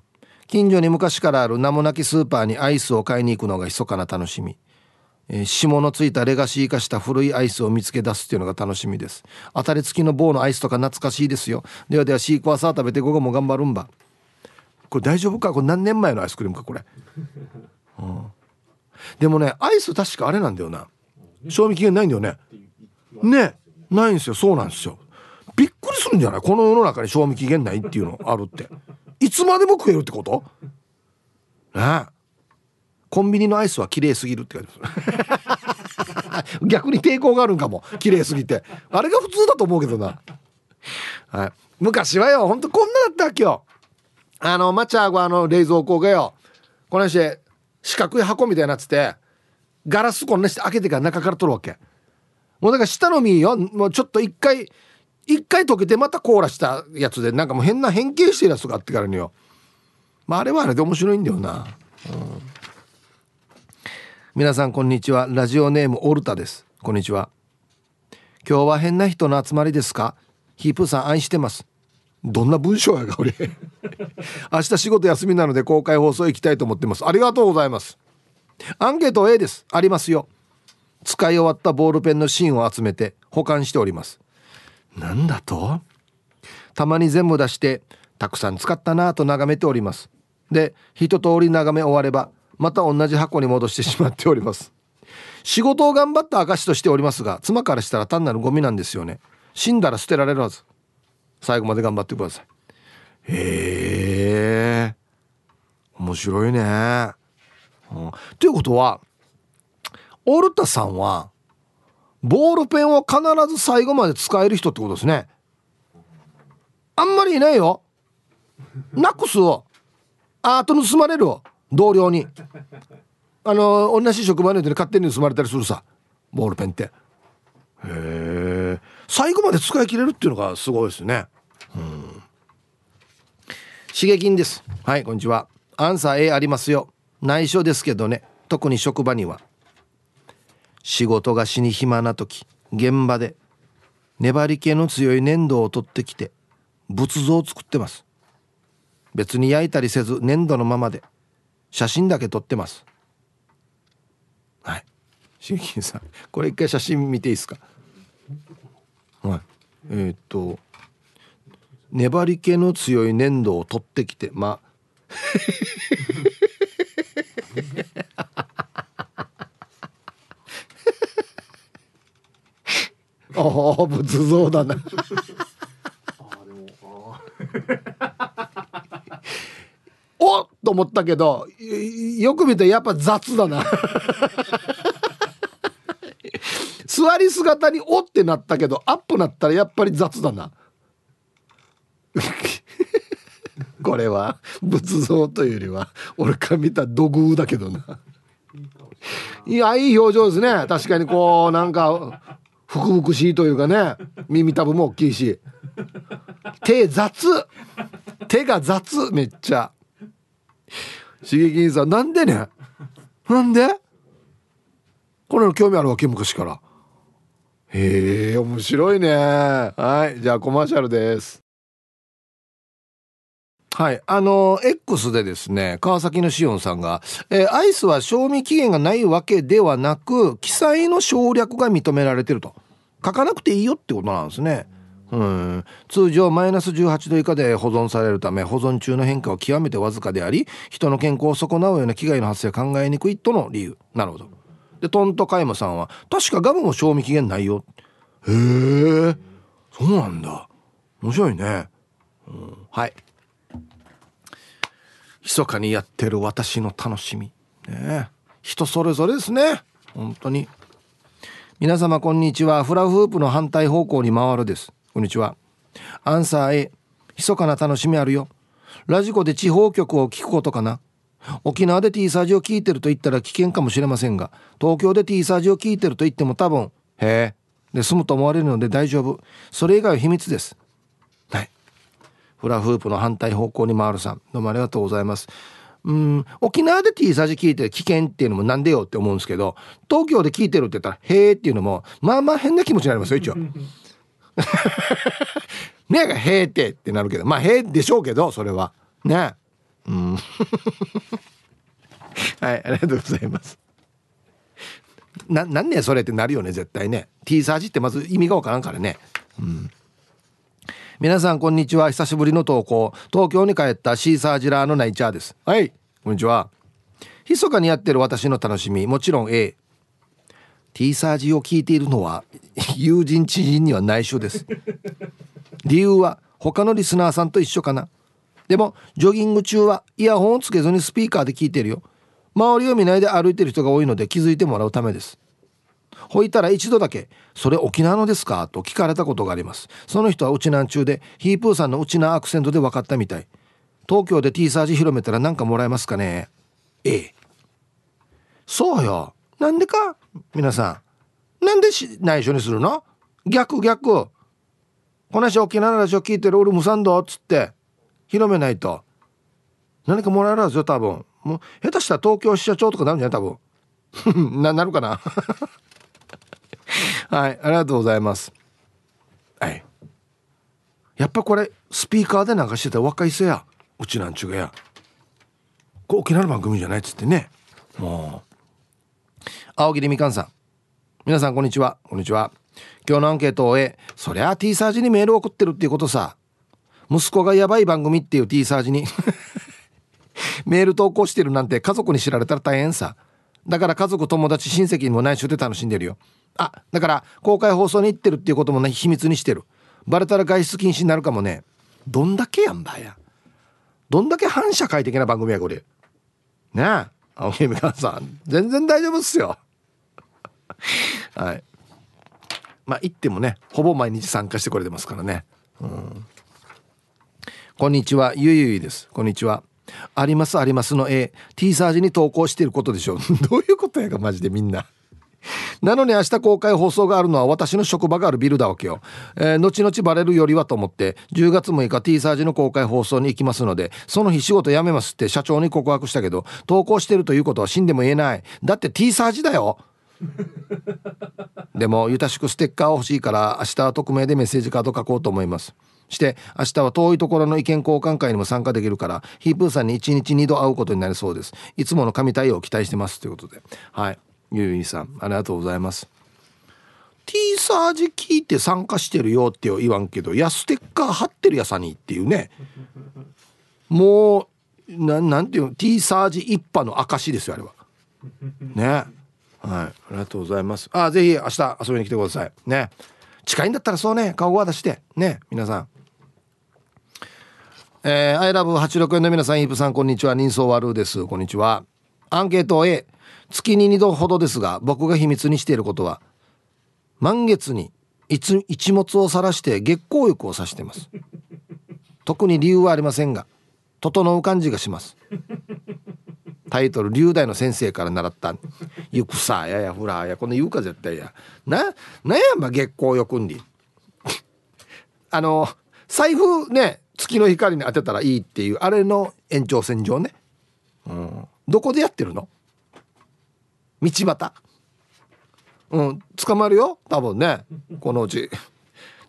近所に昔からある名もなきスーパーにアイスを買いに行くのが密かな楽しみ、えー、霜のついたレガシー化した古いアイスを見つけ出すっていうのが楽しみです。当たり付きの棒のアイスとか懐かしいですよ。ではではシークワーサー食べて午後も頑張るんば。これ大丈夫か？これ何年前のアイスクリームか？これ、うん、でもねアイス確かあれなんだよな。賞味期限ないんだよね。ね。ないんですよ。そうなんですよ。びっくりするんじゃない？この世の中に賞味期限ないっていうのあるって。いつまでも食えるってこと？ね。コンビニのアイスは綺麗すぎるって書いてます。逆に抵抗があるんかも。綺麗すぎて。あれが普通だと思うけどな。はい。昔はよほんとこんなだったっけよ。あのマチャーゴあの冷蔵庫がよこのして四角い箱みたいになっててガラスこんなして開けてから中から取るわけ。もうだから下の実よもうちょっと一回一回溶けてまた凍らしたやつでなんかもう変な変形してるやつがあってからによ。まああれはあれで面白いんだよな、うん、皆さんこんにちは。ラジオネームオルタです。こんにちは。今日は変な人の集まりですか？ヒープさん愛してます。どんな文章やが俺。明日仕事休みなので公開放送行きたいと思ってます。ありがとうございます。アンケート A です。ありますよ。使い終わったボールペンの芯を集めて保管しております。なんだと？たまに全部出してたくさん使ったなぁと眺めております。で一通り眺め終わればまた同じ箱に戻してしまっております。仕事を頑張った証としておりますが妻からしたら単なるゴミなんですよね。死んだら捨てられるはず。最後まで頑張ってください。へえ面白いね、うん、ということはオルタさんはボールペンを必ず最後まで使える人ってことですね。あんまりいないよ。なくすをあと盗まれる同僚に。あの同じ職場の人に勝手に盗まれたりするさ。ボールペンって。へえ最後まで使い切れるっていうのがすごいですね。うん。刺激です。はいこんにちは。アンサー A ありますよ。内緒ですけどね。特に職場には。仕事が死に暇な時現場で粘り気の強い粘土を取ってきて仏像を作ってます。別に焼いたりせず粘土のままで写真だけ撮ってます。はい。しげきんさんこれ一回写真見ていいですか？はい。えー、っと粘り気の強い粘土を取ってきてまあああ仏像だな。おっと思ったけどよく見てやっぱ雑だな。座り姿におってなったけどアップなったらやっぱり雑だな。これは仏像というよりは俺から見た土偶だけどな。いやいい表情ですね。確かにこうなんかふくふくしいというかね耳たぶも大きいし。手雑。手が雑めっちゃ。刺激さんなんでね？なんで？これの興味あるわけ昔から。へえ面白いね。はいじゃあコマーシャルです。はい。あの、X でですね、川崎のしおんさんが、えー、アイスは賞味期限がないわけではなく、記載の省略が認められてると。書かなくていいよってことなんですね。うん、通常マイナス18度以下で保存されるため保存中の変化は極めてわずかであり人の健康を損なうような危害の発生は考えにくいとの理由。なるほど。でトントカイムさんは確かガムも賞味期限ないよ。へえそうなんだ。面白いね、うん、はい。密かにやってる私の楽しみ。ね人それぞれですね。本当に。皆様こんにちは。フラフープの反対方向に回るです。こんにちは。アンサー A 密かな楽しみあるよ。ラジコで地方局を聞くことかな。沖縄で T サージを聞いてると言ったら危険かもしれませんが東京で T サージを聞いてると言っても多分へえ。で済むと思われるので大丈夫。それ以外は秘密です。フラフープの反対方向に回るさんどうもありがとうございます。うん沖縄で T サージ聞いて危険っていうのもなんでよって思うんですけど東京で聞いてるって言ったらへえっていうのもまあまあ変な気持ちになりますよ一応。ねえがへえってってなるけどまあへえでしょうけどそれは。ねうん。はいありがとうございます。ななんねそれってなるよね絶対ね。T サージってまず意味がわからんからね。うん皆さんこんにちは。久しぶりの投稿。東京に帰ったシーサージラーのナイチャーです。はい。こんにちは。密かにやってる私の楽しみ。もちろん A T サージを聞いているのは 友人知人には内緒です。理由は他のリスナーさんと一緒かな。でもジョギング中はイヤホンをつけずにスピーカーで聞いてるよ。周りを見ないで歩いてる人が多いので気づいてもらうためです。ほいたら一度だけ「それ沖縄のですか?」と聞かれたことがあります。その人はうちなん中でヒープーさんのうちなアクセントで分かったみたい。東京で T サージ広めたら何かもらえますかね？A そうよ。なんでか？皆さん。なんでし内緒にするの？逆逆。この人沖縄のラジオ聞いてる俺ムサンドっつって。広めないと。何かもらえるはずよ多分。もう下手したら東京支社長とかなるんじゃない？多分。ななるかな？はいありがとうございます。はい。やっぱこれスピーカーで流してた若い人やうちなんちゅうがや。これ沖縄の番組じゃないっつってね。もう。青桐みかんさん。皆さんこんにちは。こんにちは。今日のアンケートを終えそりゃ T サージにメールを送ってるっていうことさ。息子がやばい番組っていう T サージに。メール投稿してるなんて家族に知られたら大変さだから家族友達親戚にも内緒で楽しんでるよ。あだから公開放送に行ってるっていうこともね秘密にしてる。バレたら外出禁止になるかもね。どんだけやんばや。どんだけ反社会的な番組やこれ。ねえ青木美香さん。全然大丈夫っすよ。はい。まあ行ってもねほぼ毎日参加してくれてますからね。うん。こんにちは。ゆゆいです。こんにちは。ありますありますの A T サージに投稿してることでしょう どういうことやかマジでみんななのに明日公開放送があるのは私の職場があるビルだわけよ。えー、後々バレるよりはと思って10月6日 T サージの公開放送に行きますのでその日仕事辞めますって社長に告白したけど投稿してるということは死んでも言えない。だって T サージだよ。でもゆたしくステッカー欲しいから明日は匿名でメッセージカード書こうと思います。して明日は遠いところの意見交換会にも参加できるからヒープーさんに1日2度会うことになりそうです。いつもの神対応を期待してます。ということで。はい。ゆいさんありがとうございます。T サージ聞いて参加してるよって言わんけどやステッカー貼ってるやさにっていうね。もうななんていうの？T サージ一派の証ですよあれは。ね。はい。ありがとうございます。あぜひ明日遊びに来てください。ね。近いんだったらそうね。顔を出して。ね。皆さん。えー、アイラブ86円の皆さんイープさんこんにちは。人相悪です。こんにちは。アンケート A 月に2度ほどですが僕が秘密にしていることは満月に一物を晒して月光浴をさしています。特に理由はありませんが整う感じがします。タイトル「龍大の先生から習った「ゆくさややふらや。この言うか絶対やななんやま月光浴んりあの財布ね月の光に当てたらいいっていうあれの延長線上ね、うん、どこでやってるの？道端。うん捕まるよ。多分ね。このうち。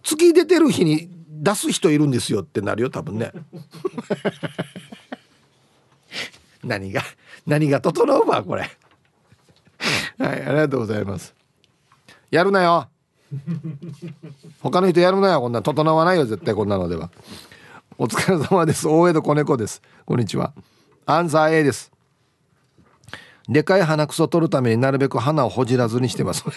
月出てる日に出す人いるんですよってなるよ多分ね。何が何が整うわこれ。はいありがとうございます。やるなよ。他の人やるなよ。こんな整わないよ絶対こんなのではお疲れ様です。大江戸子猫です。こんにちは。アンサー A です。でかい鼻くそ取るためになるべく鼻をほじらずにしてます。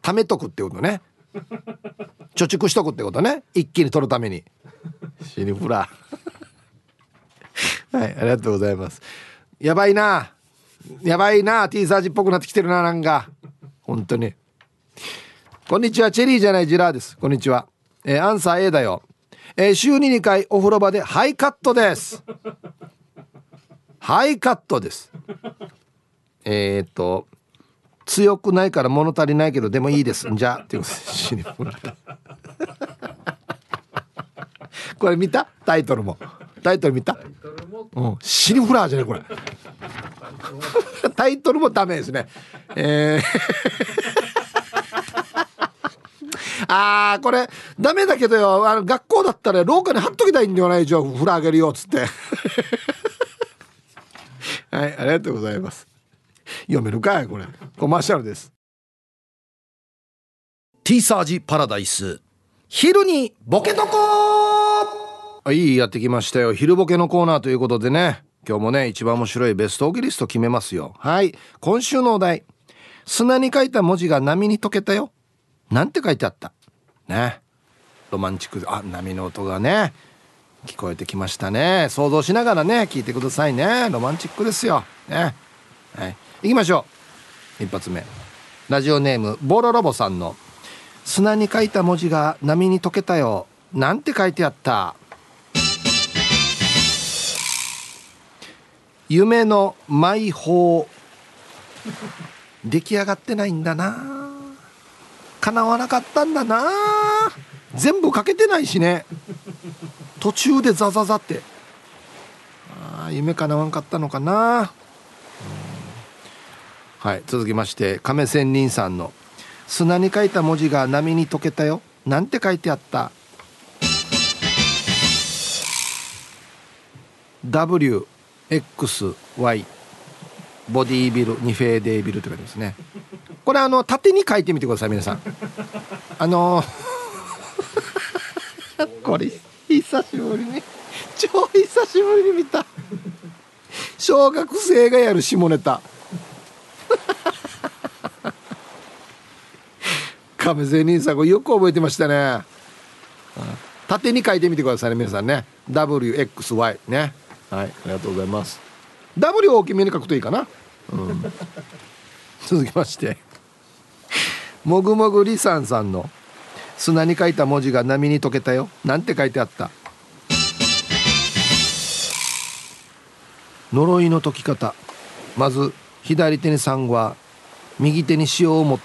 貯めとくってことね。貯蓄しとくってことね。一気に取るために。シニフラ。はいありがとうございます。やばいな。やばいな。T サージっぽくなってきてるななんか。本当にこんにちは。チェリーじゃないジラーです。こんにちは。えー、アンサー A だよ。えー、週に2回お風呂場でハイカットです。ハイカットです。えっと強くないから物足りないけどでもいいです。じゃあっていうこれ見た？タイトルも。タイトル見た？うん。シリフラーじゃねこれ。タイトルもダメですね。えーあーこれダメだけどよ。あの学校だったら廊下に貼っときたいんだよな一応風呂あげるよっつって。はいありがとうございます。読めるかいこれ。コマーシャルです。T サージパラダイス。昼にボケとこはいやってきましたよ。昼ボケのコーナーということでね。今日もね一番面白いベストオギリスト決めますよ。はい今週のお題。砂に書いた文字が波に溶けたよなんて書いてあった。ね。ロマンチックあ波の音がね聞こえてきましたね。想像しながらね聞いてくださいね。ロマンチックですよ。ね。はい。行きましょう。一発目。ラジオネームボロロボさんの「砂に書いた文字が波に溶けたよ」なんて書いてあった。夢の舞法出来上がってないんだな。叶わなかったんだな。全部かけてないしね。途中でザザザって。あ夢叶わんかったのかな。はい続きまして亀仙人さんの「砂に書いた文字が波に溶けたよ」なんて書いてあった。WXY ボディービルニフェーデービルって書いてますね。これあの縦に書いてみてください皆さん。あの これ久しぶりに超久しぶりに見た。小学生がやる下ネタ。亀仙人さんこれよく覚えてましたね。縦に書いてみてくださいね皆さんね。WXY ね。はいありがとうございます。W を大きめに書くといいかな、うん、続きまして。もぐもぐりさんさんの砂に書いた文字が波に溶けたよ。なんて書いてあった。呪いの解き方。まず左手に産は右手に塩を持って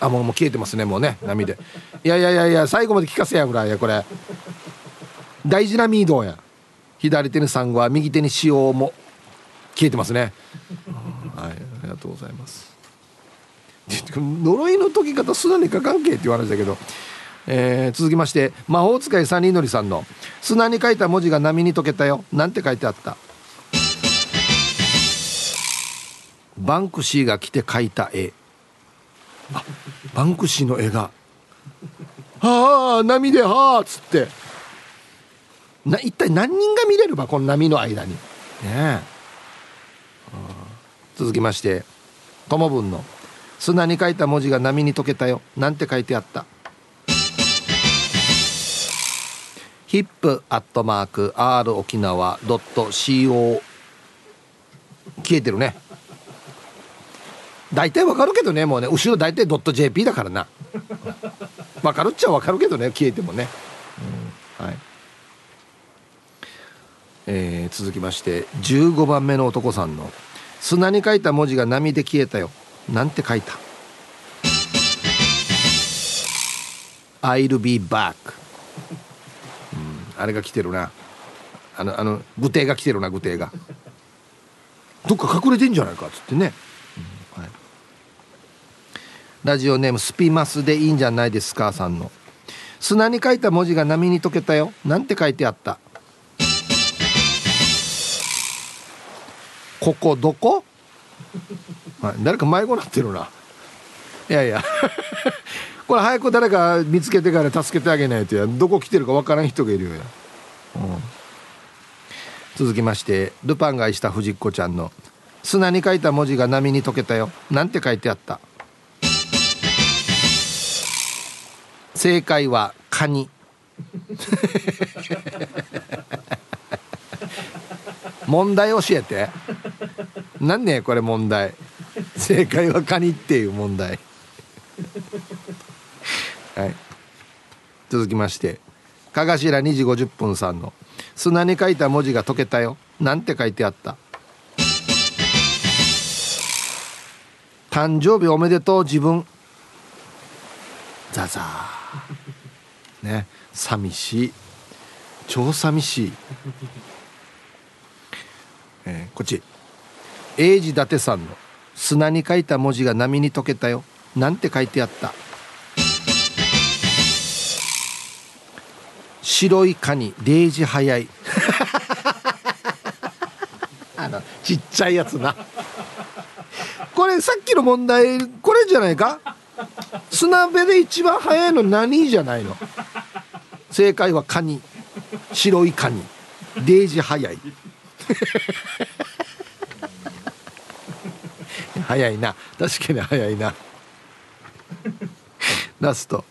あもうもう消えてますねもうね波で。いやいやいやいや最後まで聞かせやぐらいやこれ。大事なミードや。左手にサンゴは右手に塩をも消えてますね。はいありがとうございます。呪いの解き方すなにか関係っていう話だけどえー、続きまして魔法使いサニーノリさんの「砂に書いた文字が波に溶けたよ」なんて書いてあった？バンクシーが来て描いた絵。あバンクシーの絵が「はあ波ではあ」っつって。な一体何人が見れるばこの波の間に？ねえ。続きまして友文の「砂に書いた文字が波に溶けたよ」なんて書いてあった。ヒップアットマーク R 沖縄ドット CO 消えてるね。大体わかるけどねもうね。後ろ大体ドット .jp だからな。わかるっちゃわかるけどね消えてもね、うん、はい。えー、続きまして15番目の男さんの「砂に書いた文字が波で消えたよ」なんて書いた「I'll be back」うん、あれが来てるな。あのあの具体が来てるな具体が。どっか隠れてんじゃないかっつってね。ラジオネームスピマスでいいんじゃないですかさんの。砂に書いた文字が波に溶けたよ。なんて書いてあった？ここどこ、はい、誰か迷子なってるな。いやいや。これ早く誰か見つけてから助けてあげないとや。どこ来てるかわからん人がいるよ、うん、続きましてルパンが愛した藤子ちゃんの「砂に書いた文字が波に溶けたよ」なんて書いてあった？正解はカニ。問題教えて。何ねこれ問題。正解はカニっていう問題。はい。続きまして。かがしら2時50分さんの「砂に書いた文字が解けたよ」なんて書いてあった。誕生日おめでとう自分。ザザー。ね。寂しい。超寂しい、えー、こっち。英治伊達さんの「砂に書いた文字が波に溶けたよ」なんて書いてあった。白いカニ0時早い。あのちっちゃいやつな。これさっきの問題これじゃないか？砂辺で一番早いの何じゃないの？正解はカニ白いカニデージ早い。早いな。確かに早いな。ラスト。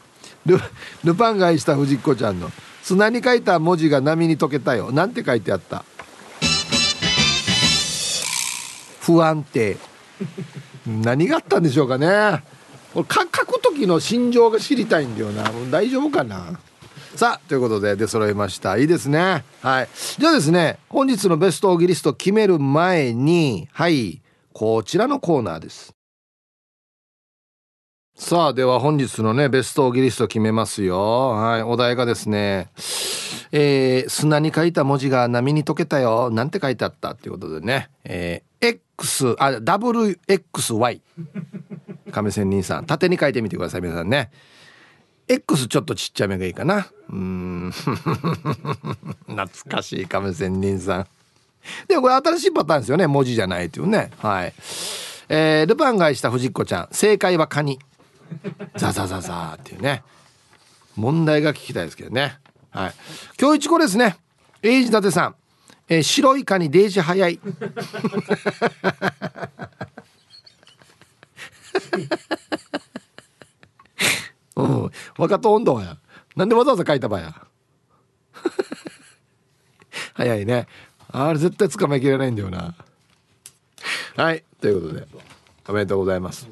ルルパンが愛した藤子ちゃんの「砂に書いた文字が波に溶けたよ」なんて書いてあった？不安定。何があったんでしょうかね。俺書く時の心情が知りたいんだよな。大丈夫かな？さあということで出揃いました。いいですね。はい。じゃあですね本日のベストオギリスト決める前にはい。こちらのコーナーです。さあでは本日のねベストオギリスト決めますよ。はい。お題がですねえー、砂に書いた文字が波に溶けたよ。なんて書いてあったっていうことでね、えー、X あ WXY 亀仙人さん縦に書いてみてください皆さんね。X ちょっとちっちゃめがいいかな。うん。懐かしい亀仙人さん。でもこれ新しいパターンですよね。文字じゃないというね。はい。えー、ルパンがした藤子ちゃん。正解はカニ。ザザザザっていうね。問題が聞きたいですけどね。はい。今日一個ですね。英治伊達さん、えー、白いカニデージ早い。うん。若と温度や。なんでわざわざ書いたばや。早いね。あれ絶対捕まえきれないんだよな。はい。ということで。おめでとうございます。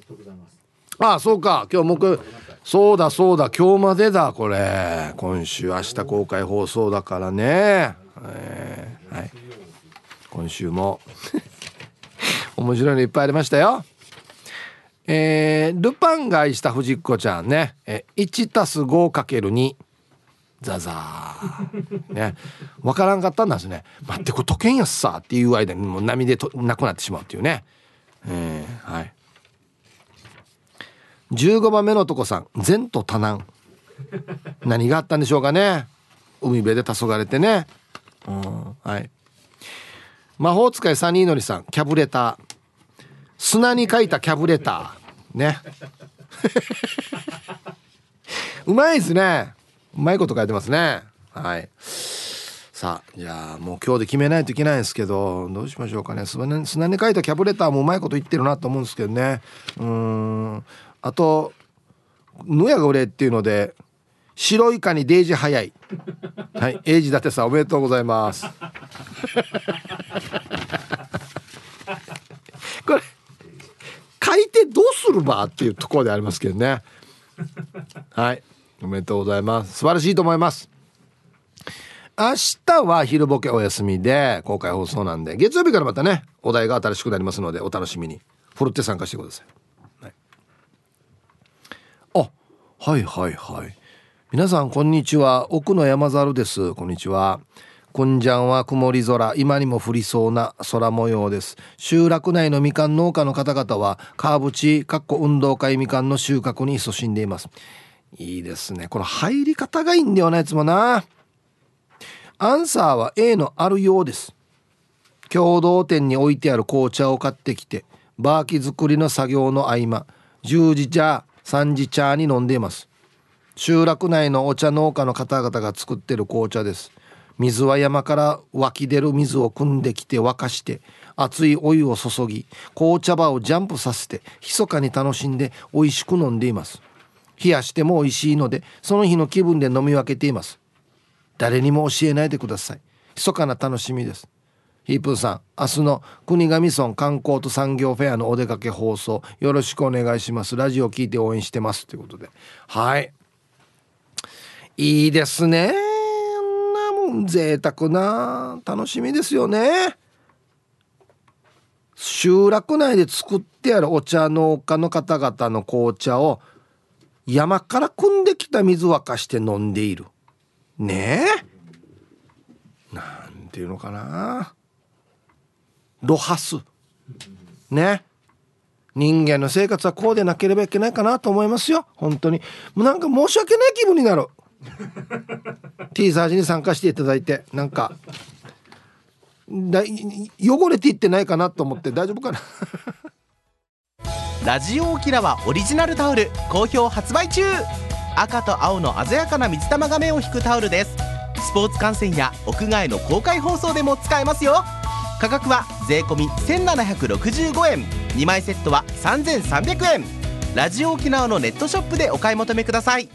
ああそうか。今日僕そうだそうだ。今日までだこれ。今週明日公開放送だからね、えー、はい。今週も。面白いのいっぱいありましたよ。えー、ルパンが愛した藤子ちゃんね、え1たす 5×2 ザザー。ね。分からんかったんですね。待ってこれ解けんやつさっていう間にもう波でとなくなってしまうっていうね。えー、はい。15番目の男さん。前途多難。何があったんでしょうかね。海辺で黄昏れてね。うんはい。魔法使いサニーノリさん。キャブレター。砂に書いたキャブレターね。うまいですね。うまいこと書いてますね。はい。さあじゃあもう今日で決めないといけないんですけどどうしましょうかね。砂に砂に書いたキャブレターもうまいこと言ってるなと思うんですけどね。うん。あと野屋が俺っていうので白いカニデージ早い。はい。エイジ伊達さんおめでとうございます。これ書いてどうするばっていうところでありますけどね。はい。おめでとうございます。素晴らしいと思います。明日は昼ボケお休みで公開放送なんで月曜日からまたねお題が新しくなりますのでお楽しみに。ふるって参加してください、はい、あはいはいはい。皆さんこんにちは。奥の山猿です。こんにちはこんじゃんは曇り空今にも降りそうな空模様です。集落内のみかん農家の方々は川淵かっこ運動会みかんの収穫に勤しんでいます。いいですね。この入り方がいいんだよな、いつもな。アンサーは A のあるようです。共同店に置いてある紅茶を買ってきてバーキ作りの作業の合間10時茶3時茶に飲んでいます。集落内のお茶農家の方々が作ってる紅茶です。水は山から湧き出る水を汲んできて沸かして熱いお湯を注ぎ紅茶葉をジャンプさせて密かに楽しんで美味しく飲んでいます。冷やしても美味しいのでその日の気分で飲み分けています。誰にも教えないでください。密かな楽しみです。ヒープーさん明日の国頭村観光と産業フェアのお出かけ放送よろしくお願いします。ラジオ聞いて応援してます。ということで。はい。いいですね。贅沢な楽しみですよね。集落内で作ってあるお茶農家の方々の紅茶を山から汲んできた水沸かして飲んでいる。ねえ。なんていうのかな。ロハスね。人間の生活はこうでなければいけないかなと思いますよ。本当に。もうなんか申し訳ない気分になる。T サージに参加していただいてなんかだ汚れていってないかなと思って大丈夫かな？ラジオ沖縄オリジナルタオル好評発売中。赤と青の鮮やかな水玉画面を引くタオルです。スポーツ観戦や屋外の公開放送でも使えますよ。価格は税込1765円。2枚セットは3300円。ラジオ沖縄のネットショップでお買い求めください。